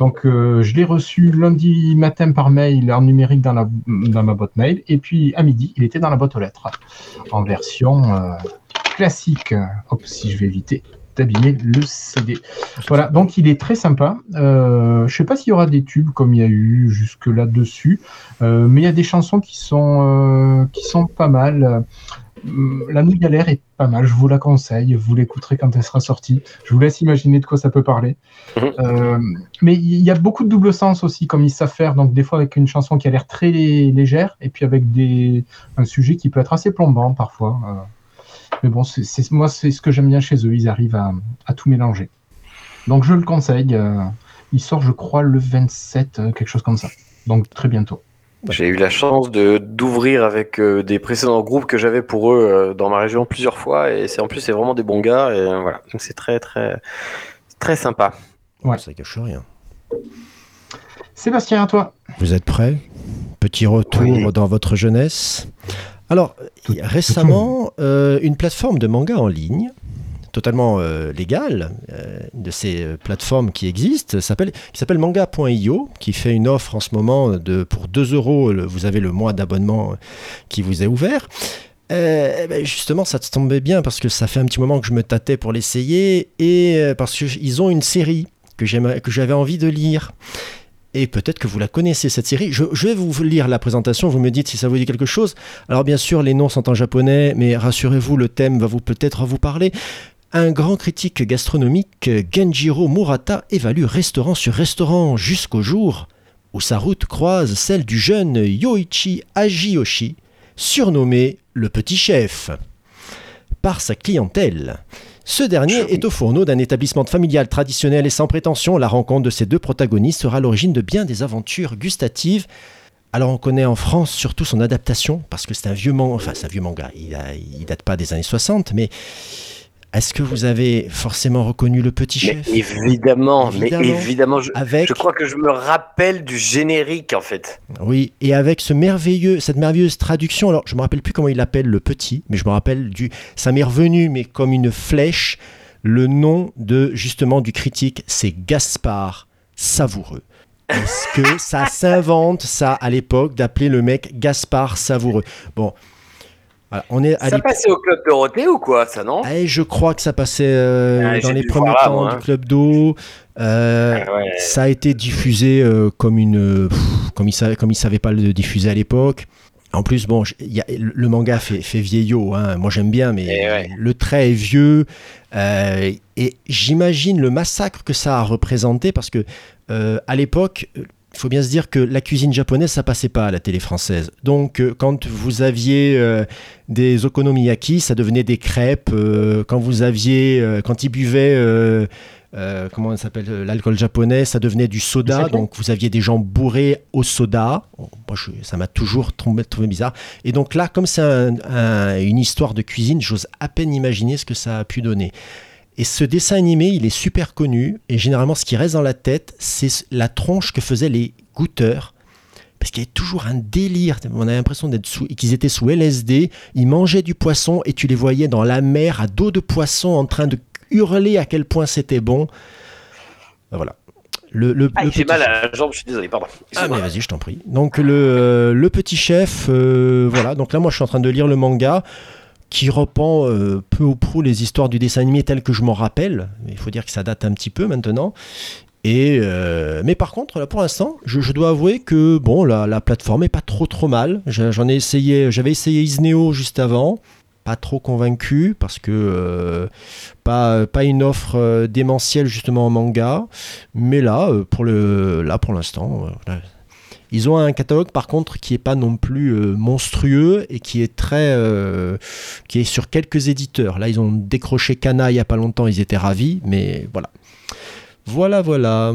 Donc, euh, je l'ai reçu lundi matin par mail en numérique dans, la, dans ma boîte mail. Et puis, à midi, il était dans la boîte aux lettres en version euh, classique. Hop, si je vais éviter d'abîmer le CD. Voilà, donc il est très sympa. Euh, je sais pas s'il y aura des tubes comme il y a eu jusque là dessus, euh, mais il y a des chansons qui sont euh, qui sont pas mal. Euh, La Nouille Galère est pas mal, je vous la conseille. Vous l'écouterez quand elle sera sortie. Je vous laisse imaginer de quoi ça peut parler. Mhm. Euh, mais il y a beaucoup de double sens aussi, comme ils savent faire. Donc des fois avec une chanson qui a l'air très lé- légère, et puis avec des un sujet qui peut être assez plombant parfois. Mais bon, c'est moi c'est ce que j'aime bien chez eux. Ils arrivent à, à tout mélanger. Donc je le conseille. euh, il sort, je crois, le 27, euh, quelque chose comme ça. Donc très bientôt. J'ai eu la chance de d'ouvrir avec euh, des précédents groupes que j'avais pour eux euh, dans ma région plusieurs fois et c'est en plus c'est vraiment des bons gars et euh, voilà donc c'est très très très sympa. Ouais. Ça gâche rien. Sébastien, à toi. Vous êtes prêts? Petit retour Oui. dans votre jeunesse. Alors, récemment, euh, une plateforme de manga en ligne, totalement euh, légale, euh, une de ces plateformes qui existent, s'appelle, qui s'appelle manga.io, qui fait une offre en ce moment de, pour 2 euros. Vous avez le mois d'abonnement qui vous est ouvert. Euh, eh ben, justement, ça te tombait bien parce que ça fait un petit moment que je me tâtais pour l'essayer et parce qu'ils ont une série que que j'avais envie de lire. Et peut-être que vous la connaissez, cette série. Je, vais vous lire la présentation, vous me dites si ça vous dit quelque chose. Alors bien sûr, les noms sont en japonais, mais rassurez-vous, le thème va peut-être vous parler. Un grand critique gastronomique, Genjiro Murata, évalue restaurant sur restaurant jusqu'au jour où sa route croise celle du jeune Yoichi Ajiyoshi, surnommé le petit chef. Par sa clientèle. Ce dernier est au fourneau d'un établissement familial traditionnel et sans prétention. La rencontre de ces deux protagonistes sera à l'origine de bien des aventures gustatives. Alors on connaît en France surtout son adaptation, parce que c'est un vieux manga, enfin c'est un vieux manga, il, a- il date pas des années 60, mais est-ce que vous avez forcément reconnu le petit Mais chef? évidemment, Évidemment. mais évidemment je, Avec, je crois que je me rappelle du générique en fait. oui, et avec ce merveilleux, cette merveilleuse traduction, alors je me rappelle plus comment il l'appelle le petit, mais je me rappelle du, ça m'est revenu, mais comme une flèche, le nom de justement du critique, c'est Gaspard Savoureux. Est-ce que ça (laughs) s'invente ça à l'époque d'appeler le mec Gaspard Savoureux? Bon, voilà, on est à Ça passait au club Dorothée ou quoi ça non? Eh, je crois que ça passait euh, Ah, dans les premiers là, temps moi, hein. du club d'eau. Euh, Ah ouais. ça a été diffusé euh, comme une, pff, comme il savait, comme il savait pas le diffuser à l'époque. En plus, bon, y a- le manga fait, fait vieillot. hein. Moi, j'aime bien, mais Eh ouais. le trait est vieux. et j'imagine le massacre que ça a représenté parce que à l'époque. Il faut bien se dire que la cuisine japonaise, ça passait pas à la télé française. Donc, euh, quand vous aviez euh, des okonomiyaki, ça devenait des crêpes. euh, quand vous aviez, quand ils buvaient, comment ça s'appelle, l'alcool japonais, ça devenait du soda. Donc, vous aviez des gens bourrés au soda. Moi, je- ça m'a toujours trouvé, trouvé bizarre. Et donc là, comme c'est un- un- une histoire de cuisine, j'ose à peine imaginer ce que ça a pu donner. Et ce dessin animé, il est super connu. Et généralement, ce qui reste dans la tête, c'est la tronche que faisaient les goûteurs. Parce qu'il y avait toujours un délire. On avait l'impression d'être sous, qu'ils étaient sous LSD. Ils mangeaient du poisson et tu les voyais dans la mer à dos de poisson en train de hurler à quel point c'était bon. Ben Voilà. Le, le, Ah, le j'ai petit- mal à la jambe, je suis désolé, pardon. ah mais Excuse-moi. vas-y, je t'en prie. Donc le, le petit chef, euh, voilà. Donc là, moi, je suis en train de lire le manga qui reprend euh, peu ou prou les histoires du dessin animé tel que je m'en rappelle. Il faut dire que ça date un petit peu maintenant. Et euh, mais par contre, pour l'instant, je, dois avouer que bon, la, la plateforme est pas trop trop mal. Je- J'en ai essayé, j'avais essayé Isneo juste avant. Pas trop convaincu parce que euh, pas, une offre démentielle justement en manga. Mais là, pour l'instant. Ils ont un catalogue par contre qui est pas non plus euh, monstrueux et qui est très, euh, qui est sur quelques éditeurs. Là, ils ont décroché Kana il y a pas longtemps, ils étaient ravis, mais voilà. Voilà, voilà.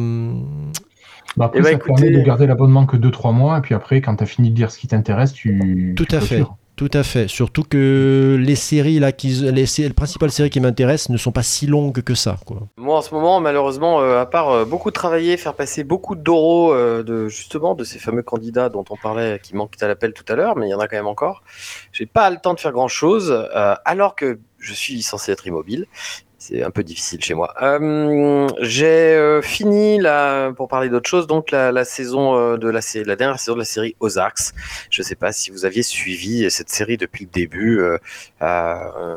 Bah, après, Eh ben, ça écoutez- permet de garder l'abonnement que 2-3 mois, et puis après, quand tu as fini de lire ce qui t'intéresse, tu. Tout tu à fait. Tout à fait. Surtout que les séries là, qui, les, principales séries qui m'intéressent ne sont pas si longues que ça. Moi, en ce moment, malheureusement, euh, à part euh, beaucoup travailler, faire passer beaucoup d'euros euh, de justement de ces fameux candidats dont on parlait, qui manquent à l'appel tout à l'heure, mais il y en a quand même encore. J'ai pas le temps de faire grand chose, alors que je suis censé être immobile. C'est un peu difficile chez moi. Euh, J'ai euh, fini là pour parler d'autre chose, donc la, la saison euh, de la, la dernière saison de la série Ozarks. Je sais pas si vous aviez suivi cette série depuis le début. euh,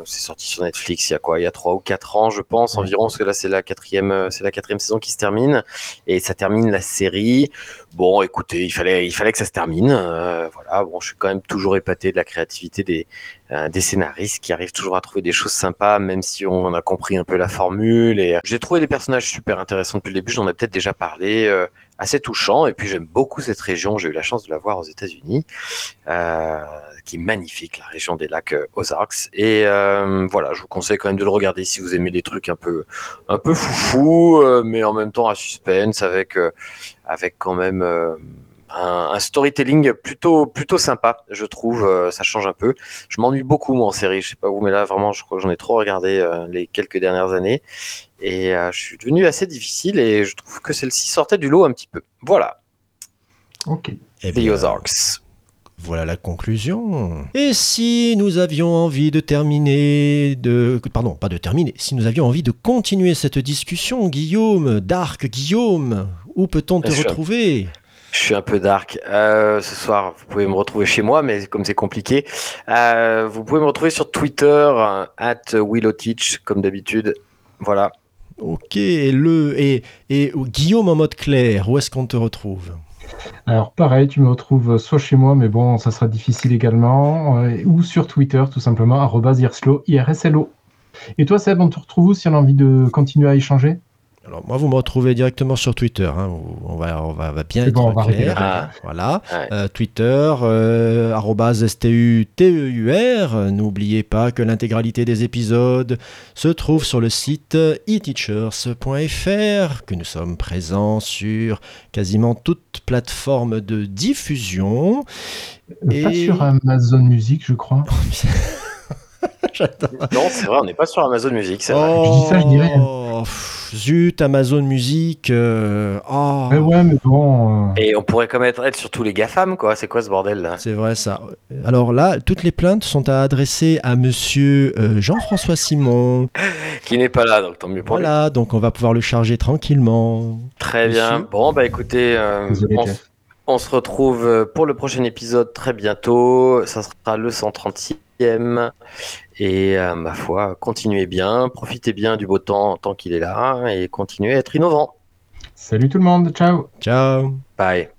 c'est sorti sur Netflix il y a quoi Il y a trois ou quatre ans, je pense environ, parce que là c'est la quatrième, c'est la quatrième saison qui se termine et ça termine la série. Bon, écoutez, il fallait, il fallait que ça se termine. euh, voilà. Bon, je suis quand même toujours épaté de la créativité des, euh, des scénaristes qui arrivent toujours à trouver des choses sympas, même si on a compris un peu la formule. Et euh, j'ai trouvé les personnages super intéressants depuis le début. J'en ai peut-être déjà parlé. assez touchant. Et puis j'aime beaucoup cette région. J'ai eu la chance de la voir aux États-Unis, qui est magnifique, la région des lacs euh, Ozarks. Et euh, voilà, je vous conseille quand même de le regarder si vous aimez des trucs un peu, un peu foufou, euh, mais en même temps à suspense, avec, euh, avec quand même. euh, un, un storytelling plutôt plutôt sympa, je trouve. euh, ça change un peu. Je m'ennuie beaucoup moi en série. Je sais pas vous, mais là vraiment, je crois que j'en ai trop regardé euh, les quelques dernières années et euh, je suis devenu assez difficile et je trouve que celle-ci sortait du lot un petit peu. Voilà, Ok. Eh The Ozarks. Voilà la conclusion. Et si nous avions envie de terminer, de, pardon, pas de terminer, si nous avions envie de continuer cette discussion, Guillaume, Dark Guillaume, où peut-on te retrouver? Je suis un peu dark. Euh, ce soir, vous pouvez me retrouver chez moi, mais comme c'est compliqué, euh, vous pouvez me retrouver sur Twitter, euh, at WillowTeach, comme d'habitude. Voilà. Ok, le et, et Guillaume en mode clair, où est-ce qu'on te retrouve? Alors, pareil, tu me retrouves soit chez moi, mais bon, ça sera difficile également, euh, ou sur Twitter, tout simplement, arrobas irslo. Et toi, Seb, on te retrouve où si on a envie de continuer à échanger? Alors moi, vous me retrouvez directement sur Twitter. hein, où on va, on va, va bien être bon, on clair. là. Voilà. Euh, Twitter, euh, STUTEUR. Euh, N'oubliez pas que l'intégralité des épisodes se trouve sur le site eteachers.fr, que nous sommes présents sur quasiment toute plateforme de diffusion. Euh, Pas Et- sur Amazon Music, je crois. (laughs) (laughs) J'adore. Non, c'est vrai, on n'est pas sur Amazon Music, c'est vrai. Je dis ça, je dis rien. Oh, pff, zut, Amazon Music. euh, oh. Ouais, ouais, mais bon. euh, Et on pourrait quand même être, sur tous les GAFAM, quoi. C'est quoi ce bordel là? C'est vrai ça. Alors là, toutes les plaintes sont à adresser à monsieur euh, Jean-François Simon. (laughs) Qui n'est pas là, donc tant mieux pour lui. Voilà, donc on va pouvoir le charger tranquillement. Très bien. Bon, bah écoutez, euh, Désolé, on, on se retrouve pour le prochain épisode très bientôt. Ça sera le 130e. Et euh, ma foi, continuez bien, profitez bien du beau temps tant qu'il est là et continuez à être innovant. Salut tout le monde, ciao Ciao. Bye.